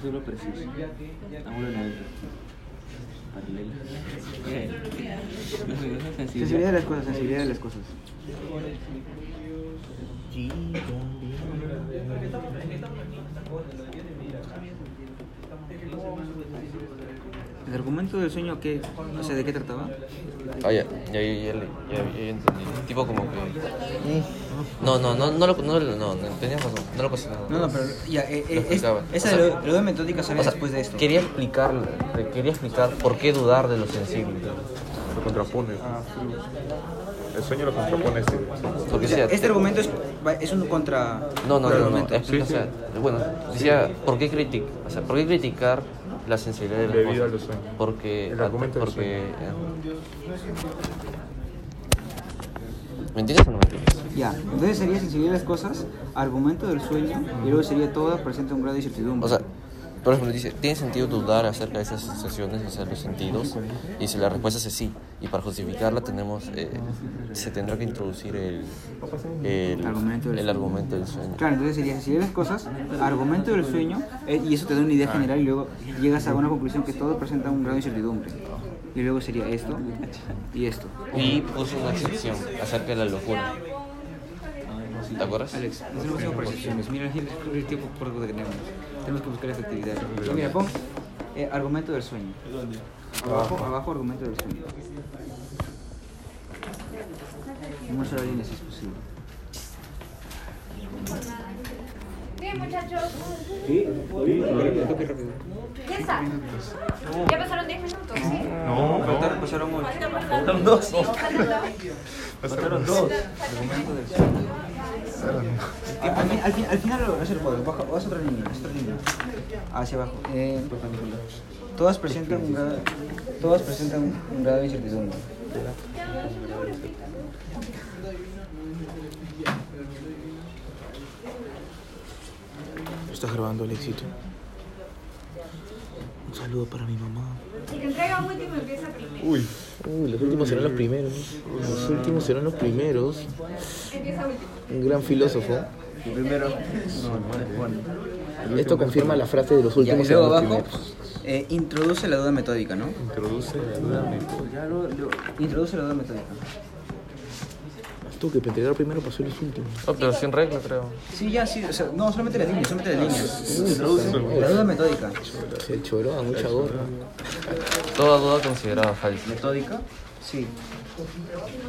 Solo preciso. Ángulo 90. Paralela. Sensibilidad de las cosas, sensibilidad de las cosas. ¿El argumento del sueño qué? O sea, ¿de qué trataba? Ah, ya, ya, ya, ya, le- ya, ya, ya entendí. Tipo como que... No, no, no, no lo, no, lo- no, no, tenías razón, no lo cuestionaba. No, no, pero ya, eh, Lo eh, esa O sea, de lo, lo de metódica sale o sea, después de esto. Quería explicar, quería explicar por qué dudar de lo sensible. Lo contrapone. el sueño lo contrapone este. O sea, decía, este argumento es, va- es un contra. No, no, no, no. explica, o sea, bueno, decía, ¿por qué, critic o sea, ¿por qué criticar la sensibilidad de las Debido a cosas? los sueños. Porque, El argumento del porque, sueño. ¿Me entiendes o no me entiendes? Ya, entonces sería sensibilidad de las cosas, argumento del sueño, y luego sería todo presenta un grado de incertidumbre. O sea, por ejemplo, dice, ¿tiene sentido dudar acerca de esas sensaciones, o sea, los sentidos? Y si la respuesta es sí, y para justificarla tenemos, eh, se tendrá que introducir el, el, Argumento del el sueño. argumento del sueño. Claro, entonces sería de las cosas, argumento del sueño, eh, y eso te da una idea general, y luego llegas a una conclusión que todo presenta un grado de incertidumbre. Y luego sería esto y esto. Y puso una excepción acerca de la locura. ¿Te acuerdas? Alex, no tenemos tiempo para excepciones. Mira el, tiempo corto que tenemos. Tenemos que buscar efectividad. Mira, pon eh, argumento del sueño. Abajo, abajo, argumento del sueño. Una sola línea si es posible. Bien, muchachos. Sí. Ya está. Ya pasaron 10 minutos, ¿sí? No, no. Faltaron, pasaron ocho. Faltan dos. Sí, faltan dos. Faltaron dos. Argumento del sueño. Al, fin- al, fin- al final lo- no se lo puedo. Baja, vas a otra línea, es otra línea. Hacia abajo. Eh, todas presentan un grado, todas presentan un, un grado de incertidumbre. ¿Estás grabando el éxito? Un saludo para mi mamá. Si te entrega último, empieza primero. Uy. Uy, los últimos serán los primeros. Los últimos serán los primeros. Empieza último. Un gran filósofo. Primero. No. Esto confirma la frase de los últimos serán los abajo, primeros. eh, introduce la duda metódica, ¿no? Introduce la duda metódica. Ya, lo- lo- introduce la duda metódica. Tú que entregar primero pasó los últimos. Oh, pero sin regla, creo. Sí, ya, sí, o sea, no, solamente las líneas, solamente las líneas. Introduce la duda metódica. Se choró a mucha gorra. Toda duda considerada falsa. ¿Metódica? Sí.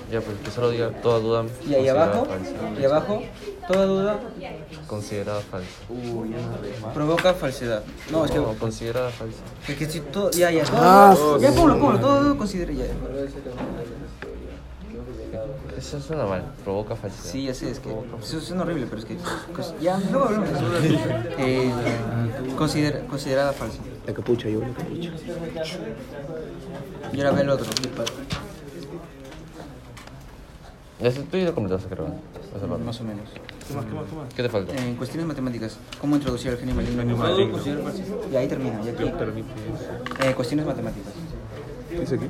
Ya, pues que solo diga toda duda Y ahí abajo, falsa. y abajo, toda duda Considerada falsa. provoca falsedad. No, es que. No, considerada falsa. Es que si todo. Ya, ya, todo. Ah, ya, ponlo, ponlo, todo duda considera ya. Eso suena mal, provoca falsedad. Sí, ya sé, es que. Eso suena horrible, pero es que. Ya, luego hablamos. Eh, considera- considerada falsa. La capucha, yo la capucha. Y ahora ve el otro. Tú ya lo completaste, creo. Esa parte. Más o menos. ¿Qué te falta? En cuestiones matemáticas, ¿cómo introducir el genio maligno? Maligno. Y ahí termina, y aquí. Eh, cuestiones matemáticas. ¿Qué dice aquí?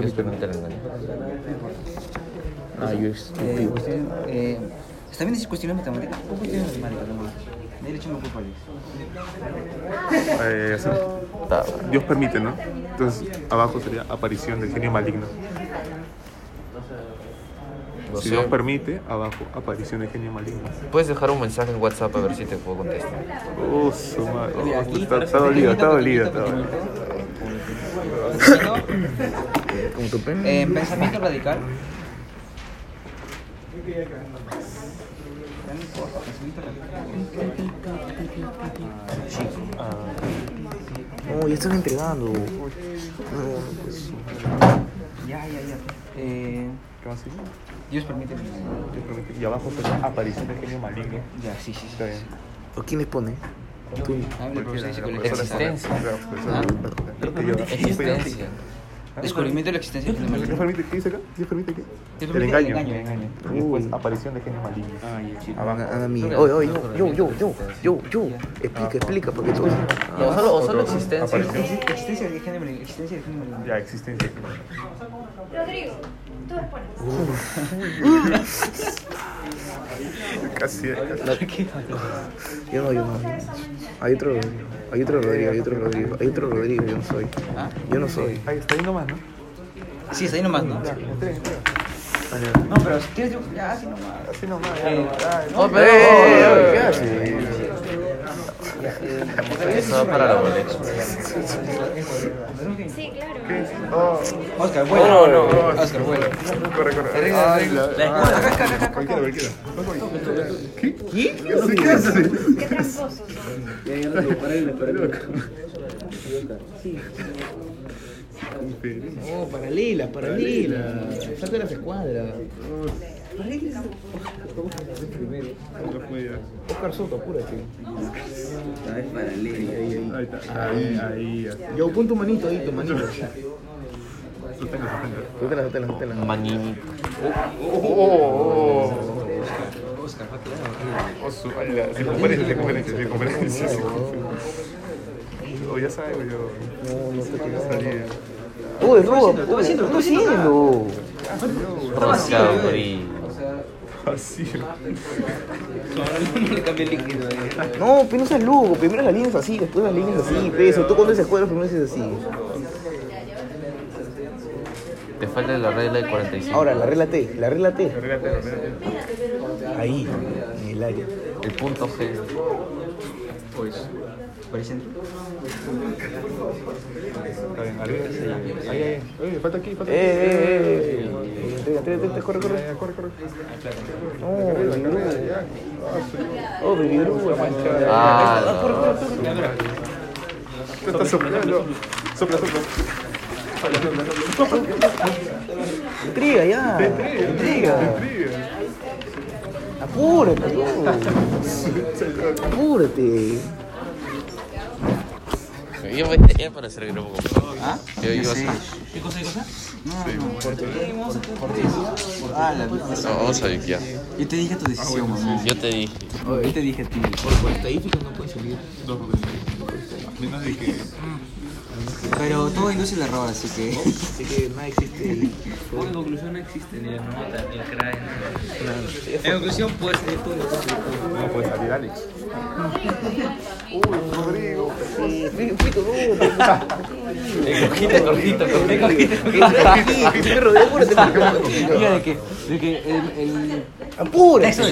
Dios permite el engaño. Ah, yo Eh, estúpido. eh, ¿Está bien decir cuestiones matemáticas? ¿O cuestiones matemáticas nomás? De ahí le echamos culpa a. Eh, así. Dios permite, ¿no? Entonces, abajo sería aparición del genio maligno. No Si sé. Dios permite, abajo, aparición del genio maligno. Puedes dejar un mensaje en WhatsApp a ver si te puedo contestar. Oh, su madre. Oh, está, está dolido, está dolido. Con tu. Eh, pensamiento radical. Oh, ya están entregando. Pues. Ya, ya, ya. Eh, ¿Qué más sigue? Dios permite. Dios permite. Y abajo sería aparición del genio maligno. Ya, sí, sí. sí. Está bien. ¿O quién les pone? Tú. Ah, el profesor dice que la Existencia. Ah. Descubrimiento de la existencia. ¿Qué dice acá? ¿Dios permite qué? El engaño. el engaño. Y después aparición del genio maligno. Ah, ya, sí. Abajo. A, a mí. Oye, oye, yo, yo, yo, yo, yo. Explica, explica, porque o solo, o solo Otro. existencia. Existencia genio maligno. Existencia del genio maligno. Ya, existencia. Rodrigo, tú. Casi, casi. Yo no, yo no. Hay otro Rodrigo. Hay otro Rodrigo, hay otro Rodrigo. Hay otro Rodrigo, yo no soy. ¿Ah? Yo no soy. Ahí está ahí nomás, ¿no? Sí, está ahí nomás, ¿no? No, pero si quieres, yo- ya, así nomás. Así nomás, ya. Eh. Oh, pero- ¡Eh! ¿Qué haces? Eso para la boleta. Sí, claro. Oh, Oscar, vuela. no, no. Oscar, vuela. Corre, corre. Acá, acá, acá, acá. Cualquiera, cualquiera. ¿Qué? ¿Qué? ¿Qué hace? ¿Qué tramposos él. No, paralela, paralela. Saca las escuadras. Oscar Soto, apúrate. Vez paralela. Ahí está. Ahí, ahí. Yo, pon tu manito ahí, tu manito. Sótela, sótela, sótela. Manini. Oh, oh, oh. Oh, ala, Circunferencia, circunferencia, circunferencia. Oh, ya sabes, yo. No, no sé qué Salí. Uy, no, ¿qué estás haciendo? Rosca Brie. Así. No, pero no seas loco. Primero las líneas así, después las líneas así. Peso, tú cuando dices cuadros, primero dices así. Te falta la regla del 45. Ahora, la regla T, la regla T. Arréglate, arréglate. Ahí, en el área. El punto G. Pues, por el centro. Oye, falta aquí, falta Eh, aquí. eh, eh. Entrega, corre, corre. Corre, corre. Oh, baby Drew. Ah, Ah, corre, corre, está soplando. Sopla, sopla. Intriga ya. Intriga. Apúrate, no. Apúrate. Yo voy a para hacer el grupo. ¿Ah? Yo. ¿Qué cosa, qué cosa? No, no. Ah, la No, vamos a ver ya. Yo te dije tu decisión, mamá. Yo te dije. Yo te dije a ti. Por estadísticas no salir. Dos Menos de que. Pero todo induce el error, así que. Así que nada existe. Por conclusión no existe ni la nota, ni el CRAE. En conclusión puede ser tú, no puede. No salir Alex. Uy, Rodrigo. Perro, apúrate. Diga de que, de que el, Apúrate. texto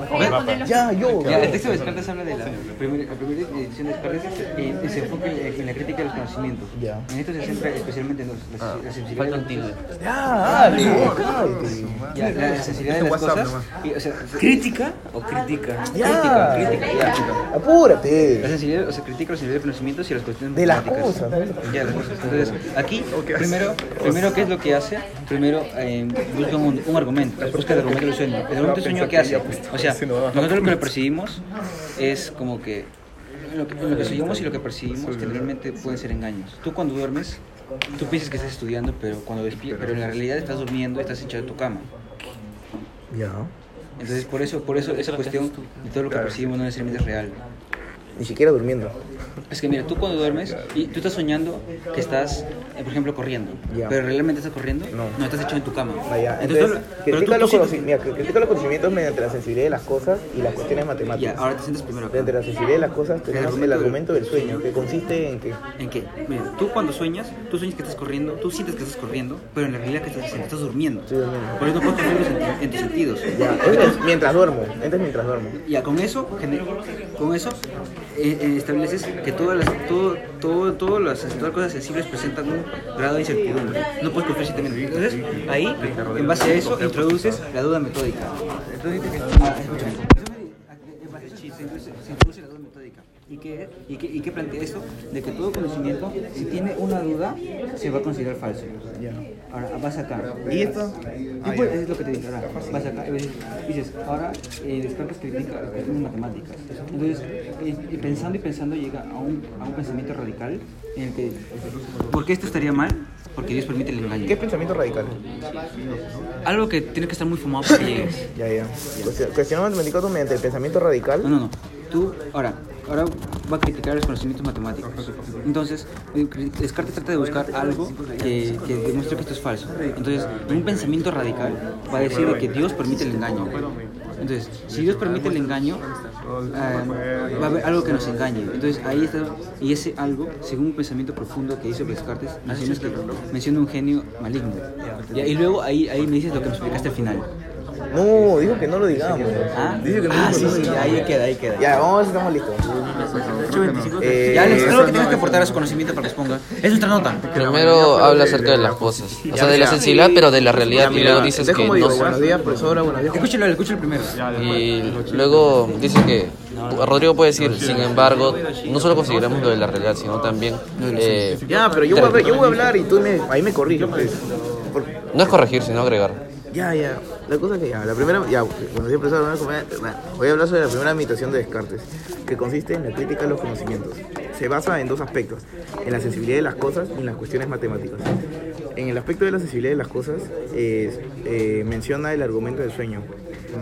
los Ya, yo. Ya, el texto de Descartes habla de la primera, la primera edición de Descartes eh, y se enfoca en, en la crítica de los conocimientos. Ya. En esto se centra especialmente en los, las, Ah, la sensibilidad falta tilde. Ya, dale, cállate. Ya, la, sensibilidad de las WhatsApp cosas. Y, o sea, se- ¿Crítica o crítica? Ya. crítica, ya. La Apúrate. sensibilidad, o sea, critica la sensibilidad de los conocimientos y las cuestiones De las cosas. Ya, las cosas. Entonces, aquí, primero, primero, ¿qué es lo que hace? Primero, eh, busca un, un argumento, busca el argumento del sueño. El argumento del sueño, ¿qué hace? O sea, nosotros lo que percibimos es como que lo que, lo que soñamos y lo que percibimos generalmente pueden ser engaños. Tú cuando duermes, tú piensas que estás estudiando, pero cuando despiertas, pero en la realidad estás durmiendo y estás echado en tu cama. Ya. Entonces, por eso, por eso esa cuestión de todo lo que percibimos no necesariamente es real. Ni siquiera durmiendo. Es que mira, tú cuando duermes y tú estás soñando que estás, eh, por ejemplo, corriendo, Ya. pero realmente estás corriendo, No. estás echado en tu cama. Vaya, Entonces, entonces, pero tú- critica, tú los mira, critica los conocimientos mediante la sensibilidad de las cosas y las cuestiones matemáticas. ahora te sientes primero acá. Mediante la sensibilidad de las cosas tenemos el argumento del sueño, que consiste en que ¿En qué? Mira, tú cuando sueñas, tú sueñas que estás corriendo, tú sientes que estás corriendo, pero en la realidad que estás estás durmiendo. Estoy durmiendo. Por eso no puedes controlar en, en tus sentidos. ya, mientras duermo, esto es mientras duermo. Ya, con eso, con eso eh, eh, estableces que todas las, todo, todo, todas las todas cosas sensibles presentan un grado de incertidumbre. No puedes confiar científicamente. Entonces, ahí, en base a eso, introduces la duda metódica. Se introduce la duda metódica. ¿Y qué, y, qué, ¿Y qué plantea esto? De que todo conocimiento, si tiene una duda, se va a considerar falso. Ahora, vas acá. ¿Y esto? Tú puedes- es lo que te dije. Ahora, vas acá y dices, ahora eh, Descartes critica las cuestiones matemáticas. Entonces, eh, pensando y pensando llega a un, a un pensamiento radical en el que, ¿por qué esto estaría mal? Porque Dios permite el engaño. ¿Qué pensamiento radical? Algo que tiene que estar muy fumado para que llegues. Ya, ya. Cuestionamos matemáticos mediante el pensamiento radical. No, no, no. Tú, ahora, ahora va a criticar los conocimientos matemáticos. Entonces, eh, Descartes trata de buscar algo que, que demuestre que esto es falso. Entonces, en un pensamiento radical va a decir de que Dios permite el engaño. Entonces, si Dios permite el engaño, ah, va a haber algo que nos engañe. Entonces, ahí está, y ese algo, según un pensamiento profundo que hizo Descartes, menciona, que, menciona un genio maligno. Ya, y luego ahí, ahí me dices lo que me explicaste al final. No, dijo que no lo digamos. ¿Ah? Dice que no Ah, lo sí, sí, digamos. ahí queda, ahí queda. Ya, vamos estamos listos. 8.25. Eh, ya, Alex, creo que tienes que aportar a su conocimiento para que exponga. Es nuestra nota. Primero habla acerca de las cosas. O sea, de la sensibilidad, pero de la realidad. Y luego dices que no buenos días, profesora, buenos días. Escúchalo, escúchalo primero. Y luego dice que Rodrigo puede decir, sin embargo, no solo consideramos lo de la realidad, sino también... eh, Ya, pero yo voy, a, ver- yo voy a hablar y tú me, ahí me corriges. pues. No es corregir, sino agregar. Ya, ya. La cosa es que ya, la primera, ya, cuando yo empecé a hablar, bueno, voy a hablar sobre la primera meditación de Descartes, que consiste en la crítica a los conocimientos. Se basa en dos aspectos, en la sensibilidad de las cosas y en las cuestiones matemáticas. En el aspecto de la sensibilidad de las cosas, es, eh, menciona el argumento del sueño,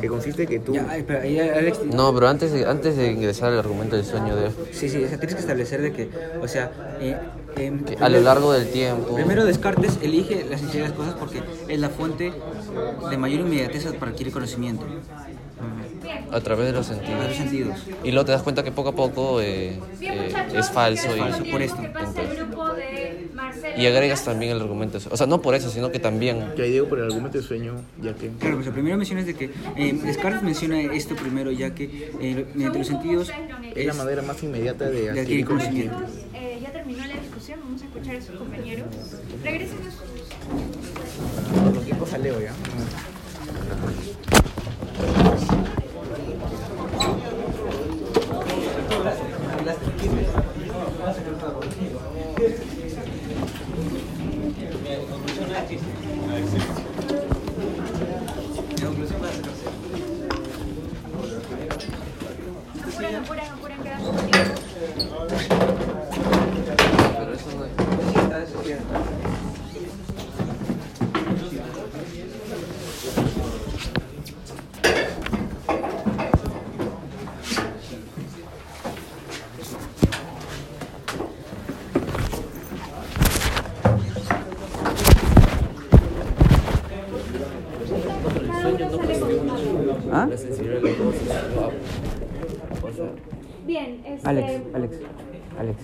que consiste que tú... Ya, ay, pero ahí Alex... No, pero antes de, antes de ingresar al argumento del sueño de... Sí, sí, o sea, tienes que establecer de que, o sea, eh, em, a lo largo del tiempo... Primero Descartes elige la sensibilidad de las cosas porque es la fuente de mayor inmediatez para adquirir conocimiento. A través de los sentidos. De los sentidos. Y luego te das cuenta que poco a poco eh, eh, es falso. Y, qué pasa el grupo de Marcelo. y agregas también el argumento. O sea, no por eso, sino que también... Que ahí digo por el argumento del sueño, ya que... Claro, pues lo primero mencionas de que eh, Descartes menciona esto primero, ya que eh, mediante los sentidos Es la manera más inmediata de de adquirir adquirir conocimiento. conocimiento. Terminó la discusión, vamos a escuchar a sus compañeros. Regresen a sus... Cosa leo ya. Apuren, apuren, apuren, quedan poco tiempo. Pero eso no es... ¿Ah? La sensibilidad de las cosas. O sea, Bien, este... Alex, Alex, Alex,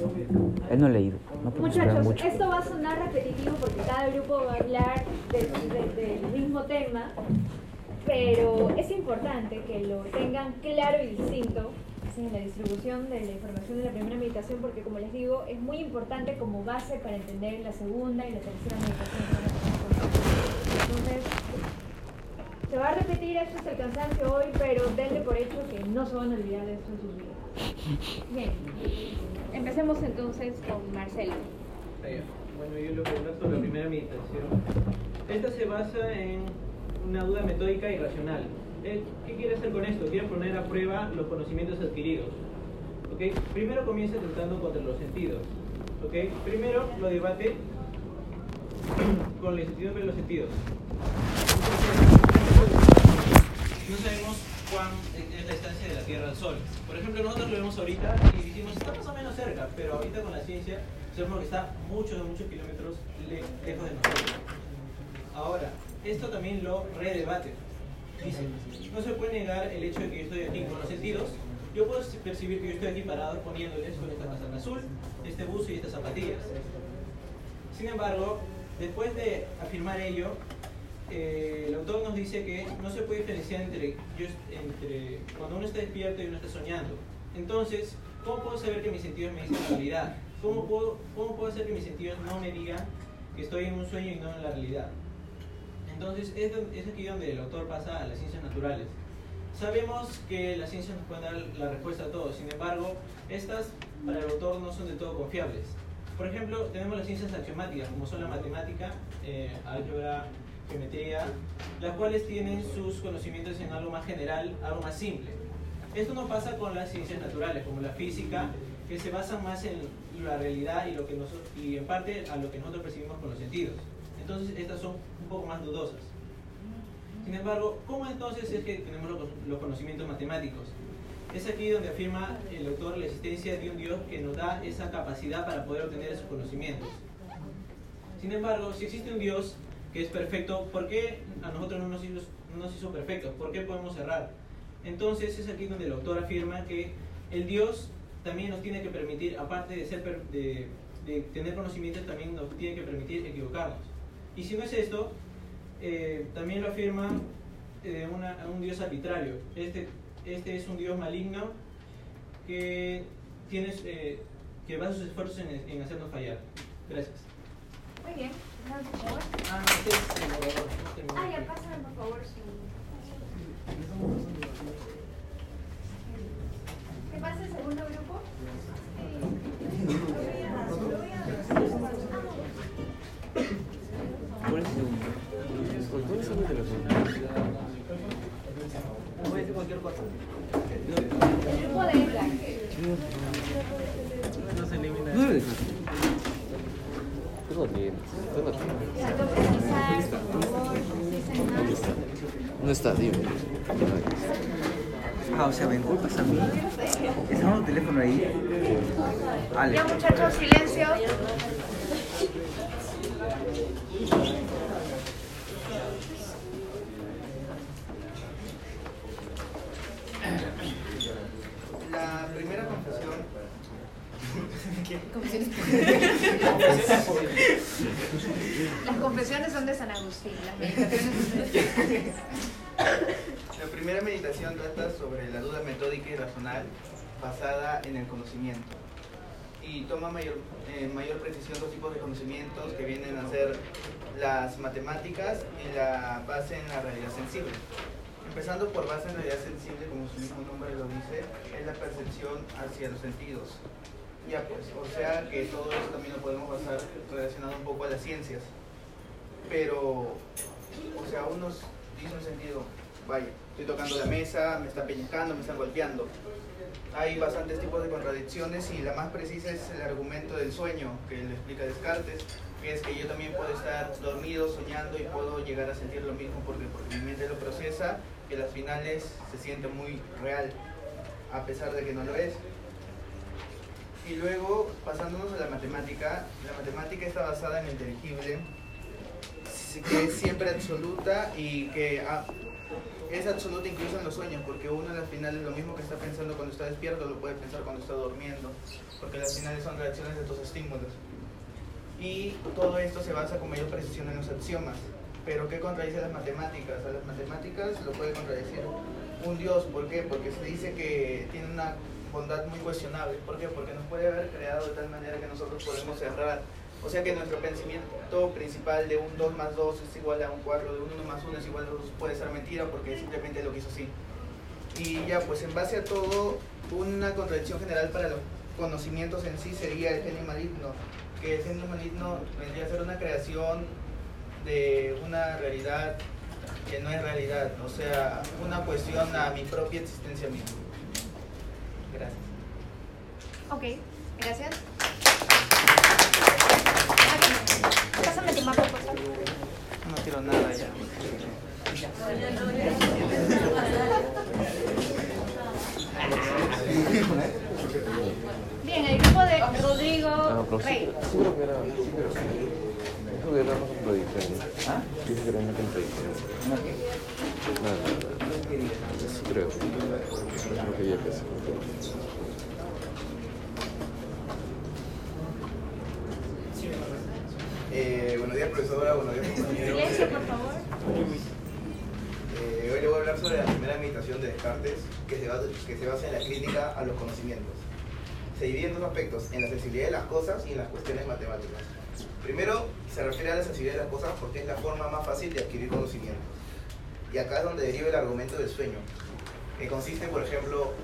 él no ha leído, no Muchachos, mucho. esto va a sonar repetitivo porque cada grupo va a hablar del, del- del mismo tema, pero es importante que lo tengan claro y distinto en la distribución de la información de la primera meditación porque como les digo es muy importante como base para entender la segunda y la tercera meditación. Entonces, se va a repetir esto hasta el cansancio hoy, pero denle por hecho que no se van a olvidar de esto en sus vidas. Bien, empecemos entonces con Marcelo. Bueno, yo lo que hablar sobre la primera meditación. Esta se basa en una duda metódica y racional. Eh, ¿Qué quiere hacer con esto? Quiere poner a prueba los conocimientos adquiridos. ¿Ok? Primero comienza tratando contra los sentidos. ¿Ok? Primero lo debate con la incertidumbre de los sentidos. No sabemos cuán es la distancia de la Tierra al Sol. Por ejemplo, nosotros lo vemos ahorita y decimos, está más o menos cerca, pero ahorita con la ciencia sabemos que está muchos, muchos kilómetros le- lejos de nosotros. Ahora, esto también lo redebate. Dice, no se puede negar el hecho de que yo estoy aquí con los sentidos. Yo puedo percibir que yo estoy aquí parado poniéndoles con esta manzana azul, este buzo y estas zapatillas. Sin embargo, después de afirmar ello, eh, el autor nos dice que no se puede diferenciar entre, entre cuando uno está despierto y uno está soñando. Entonces, ¿cómo puedo saber que mis sentidos me dicen la realidad? ¿Cómo puedo, ¿Cómo puedo hacer que mis sentidos no me digan que estoy en un sueño y no en la realidad? Entonces, es, es aquí donde el autor pasa a las ciencias naturales. Sabemos que las ciencias nos pueden dar la respuesta a todo, sin embargo, estas para el autor no son de todo confiables. Por ejemplo, tenemos las ciencias axiomáticas, como son la matemática, eh, álgebra, geometría, las cuales tienen sus conocimientos en algo más general, algo más simple. Esto no pasa con las ciencias naturales, como la física, que se basan más en la realidad y, lo que nosotros, y en parte a lo que nosotros percibimos con los sentidos. Entonces, estas son un poco más dudosas. Sin embargo, ¿cómo entonces es que tenemos los, conocimientos matemáticos? Es aquí donde afirma el autor la existencia de un Dios que nos da esa capacidad para poder obtener esos conocimientos. Sin embargo, si existe un Dios que es perfecto, ¿por qué a nosotros no nos hizo, no? ¿Por qué podemos errar? Entonces es aquí donde el autor afirma que el Dios también nos tiene que permitir, aparte de, tener conocimientos, también nos tiene que permitir equivocarnos. Y si no es esto, eh, también lo afirma eh, un Dios arbitrario. Este, este es un Dios maligno que, tiene, eh, que basa sus esfuerzos en, en hacernos fallar. Gracias. Muy bien. Ah, ya, pásame por favor su... pasa el segundo grupo? ¿Cuál es el ¿Por dónde sale el teléfono? Puede ser cualquier cosa. El grupo de Edgar. No se elimina. No lo dejas. Tú no ¿Dónde está? ¿Dónde está? Dime. Ah, o sea, me culpas a mí. Estamos el teléfono ahí. Ale. Ya muchachos, silencio. La primera confesión. Las confesiones son de San Agustín, las meditaciones son de... La primera meditación trata sobre la duda metódica y racional basada en el conocimiento. Y toma mayor, eh, mayor precisión dos tipos de conocimientos que vienen a ser las matemáticas y la base en la realidad sensible. Empezando por base en realidad sensible, como su mismo nombre lo dice, es la percepción hacia los sentidos. Ya pues, o sea que todo eso también lo podemos basar relacionado un poco a las ciencias. Pero, o sea, unos dice un sentido, vaya, estoy tocando la mesa, me están pellizcando, me están golpeando. Hay bastantes tipos de contradicciones y la más precisa es el argumento del sueño que le explica Descartes, que es que yo también puedo estar dormido, soñando y puedo llegar a sentir lo mismo porque, porque mi mente lo procesa, que las finales se siente muy real, a pesar de que no lo es. Y luego, pasándonos a la matemática, la matemática está basada en lo inteligible, que es siempre absoluta y que ah, es absoluta incluso en los sueños, porque uno al final lo mismo que está pensando cuando está despierto, lo puede pensar cuando está durmiendo, porque las finales son reacciones de tus estímulos. Y todo esto se basa con mayor precisión en los axiomas. Pero ¿qué contradice las matemáticas? A las matemáticas lo puede contradecir un Dios. ¿Por qué? Porque se dice que tiene una bondad muy cuestionable. ¿Por qué? Porque nos puede haber creado de tal manera que nosotros podemos errar. O sea que nuestro pensamiento principal de un 2 más 2 es igual a un 4, de un 1 más 1 es igual a 2 puede ser mentira porque simplemente lo quiso así. Y ya, pues en base a todo, una contradicción general para los conocimientos en sí sería el genio maligno, que el genio maligno vendría a ser una creación de una realidad que no es realidad, o sea, una cuestión a mi propia existencia misma. Gracias. Ok, gracias. Pásame tu mapa, por favor. No quiero nada ya. Bien, el grupo de Rodrigo Rey. sí creo que era. Sí creo que Dijo que era más contradictorio. ¿Ah? Creo. Creo que ya casi. Eh, buenos días, profesora. Buenos días, compañeros. Silencio, por favor. Eh, hoy le voy a hablar sobre la primera meditación de Descartes, que se, basa, que se basa en la crítica a los conocimientos. Se divide en dos aspectos, en la sensibilidad de las cosas y en las cuestiones matemáticas. Primero, se refiere a la sensibilidad de las cosas porque es la forma más fácil de adquirir conocimiento. Y acá es donde deriva el argumento del sueño, que consiste, por ejemplo,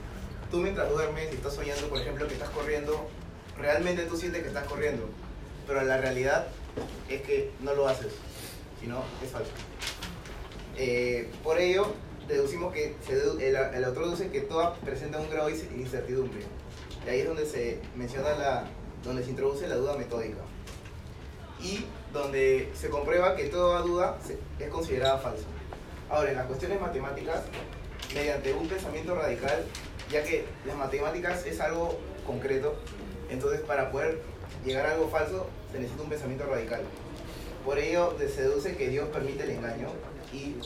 tú mientras duermes y estás soñando, por ejemplo, que estás corriendo, realmente tú sientes que estás corriendo, pero la realidad es que no lo haces, sino es falso. Eh, por ello, deducimos que el, el autor deduce que todo presenta un grado de incertidumbre. Y ahí es donde se menciona la, donde se introduce la duda metódica. Y donde se comprueba que toda duda es considerada falsa. Ahora, en las cuestiones matemáticas, mediante un pensamiento radical, ya que las matemáticas es algo concreto, entonces para poder llegar a algo falso se necesita un pensamiento radical. Por ello se deduce que Dios permite el engaño y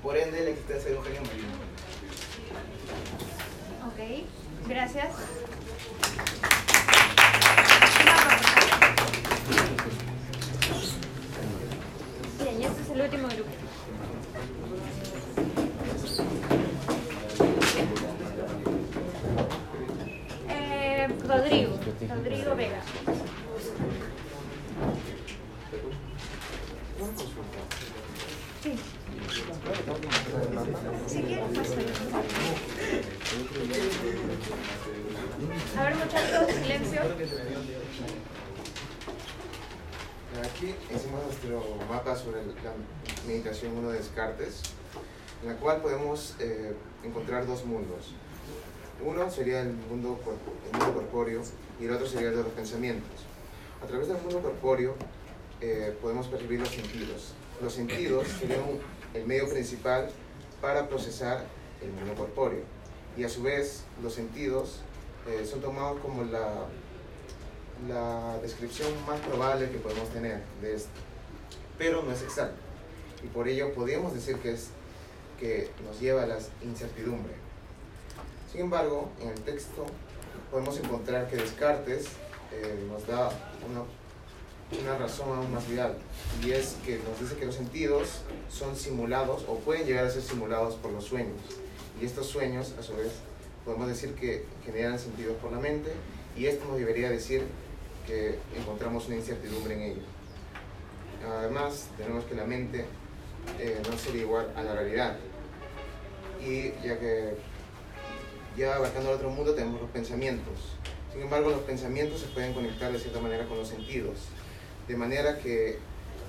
por ende la existencia de un genio maligno. Ok, gracias. Bien, y este es el último grupo. Eh, Rodrigo, Vega. Sí. Si quieres, pásale. A ver, muchachos, silencio. Aquí hicimos nuestro mapa sobre la meditación 1 de Descartes, en la cual podemos eh, encontrar dos mundos. Uno sería el mundo, el mundo corpóreo y el otro sería el de los pensamientos. A través del mundo corpóreo eh, podemos percibir los sentidos. Los sentidos serían el medio principal para procesar el mundo corpóreo. Y a su vez, los sentidos eh, son tomados como la, la descripción más probable que podemos tener de esto. Pero no es exacto. Y por ello podríamos decir que, es, que nos lleva a la incertidumbre. Sin embargo, en el texto podemos encontrar que Descartes eh, nos da una, una razón aún más vital. Y es que nos dice que los sentidos son simulados o pueden llegar a ser simulados por los sueños. Y estos sueños, a su vez, podemos decir que generan sentidos por la mente y esto nos debería decir que encontramos una incertidumbre en ello. Además, tenemos que la mente eh, no sería igual a la realidad. Y ya que ya abarcando el otro mundo tenemos los pensamientos. Sin embargo, los pensamientos se pueden conectar de cierta manera con los sentidos, de manera que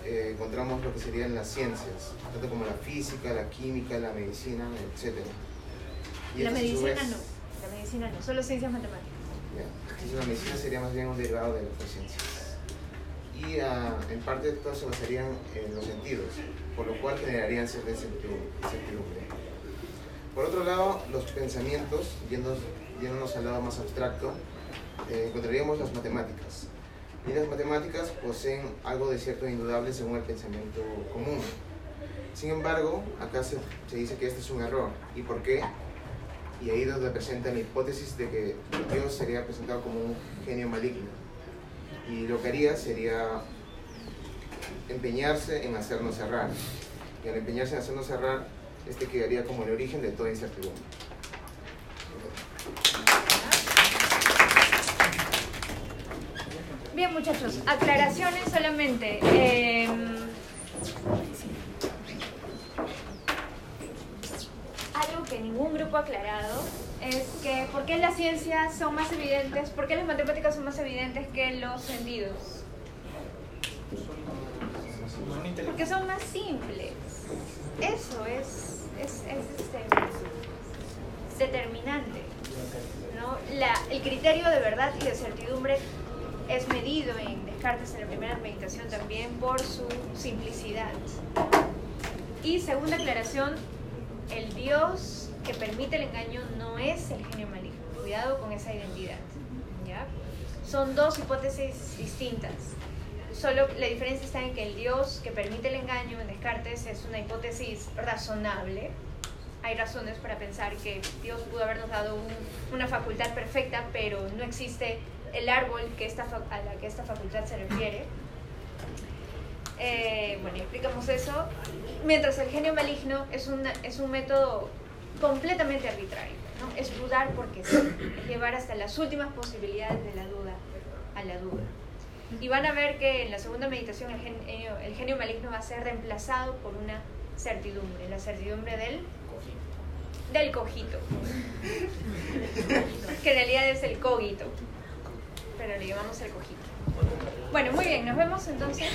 eh, encontramos lo que serían las ciencias, tanto como la física, la química, la medicina, etc. Y La medicina vez, no. La medicina no, solo ciencias matemáticas. Entonces, la medicina sería más bien un derivado de las ciencias. Y ah, en parte todas se basarían en los sentidos, por lo cual generarían cierta incertidumbre. Por otro lado, los pensamientos, yendo- yéndonos al lado más abstracto, eh, encontraríamos las matemáticas. Y las matemáticas poseen algo de cierto e indudable según el pensamiento común. Sin embargo, acá se, se dice que este es un error. ¿Y por qué? Y ahí donde presenta la hipótesis de que Dios sería presentado como un genio maligno. Y lo que haría sería empeñarse en hacernos errar. Y al empeñarse en hacernos errar, este quedaría como el origen de toda incertidumbre. Bien, muchachos, aclaraciones solamente. Eh, algo que ningún grupo ha aclarado es que por qué las ciencias son más evidentes, por qué las matemáticas son más evidentes que los sentidos. Porque son más simples. Eso es, es, es, este, determinante. ¿no? La, el criterio de verdad y de certidumbre es medido en Descartes en la primera meditación también por su simplicidad. Y segunda aclaración, el Dios que permite el engaño no es el genio maligno. Cuidado con esa identidad. ¿ya? Son dos hipótesis distintas. Solo la diferencia está en que el Dios que permite el engaño en Descartes es una hipótesis razonable. Hay razones para pensar que Dios pudo habernos dado un- una facultad perfecta, pero no existe el árbol que esta, a la que esta facultad se refiere. Eh, bueno, explicamos eso. Mientras el genio maligno es, es un método completamente arbitrario. ¿no? Es dudar porque sí, es llevar hasta las últimas posibilidades de la duda a la duda. Y van a ver que en la segunda meditación el genio, el genio maligno va a ser reemplazado por una certidumbre, la certidumbre del del cojito, que en realidad es el cogito, pero le llamamos el cojito. Bueno, muy bien, nos vemos entonces.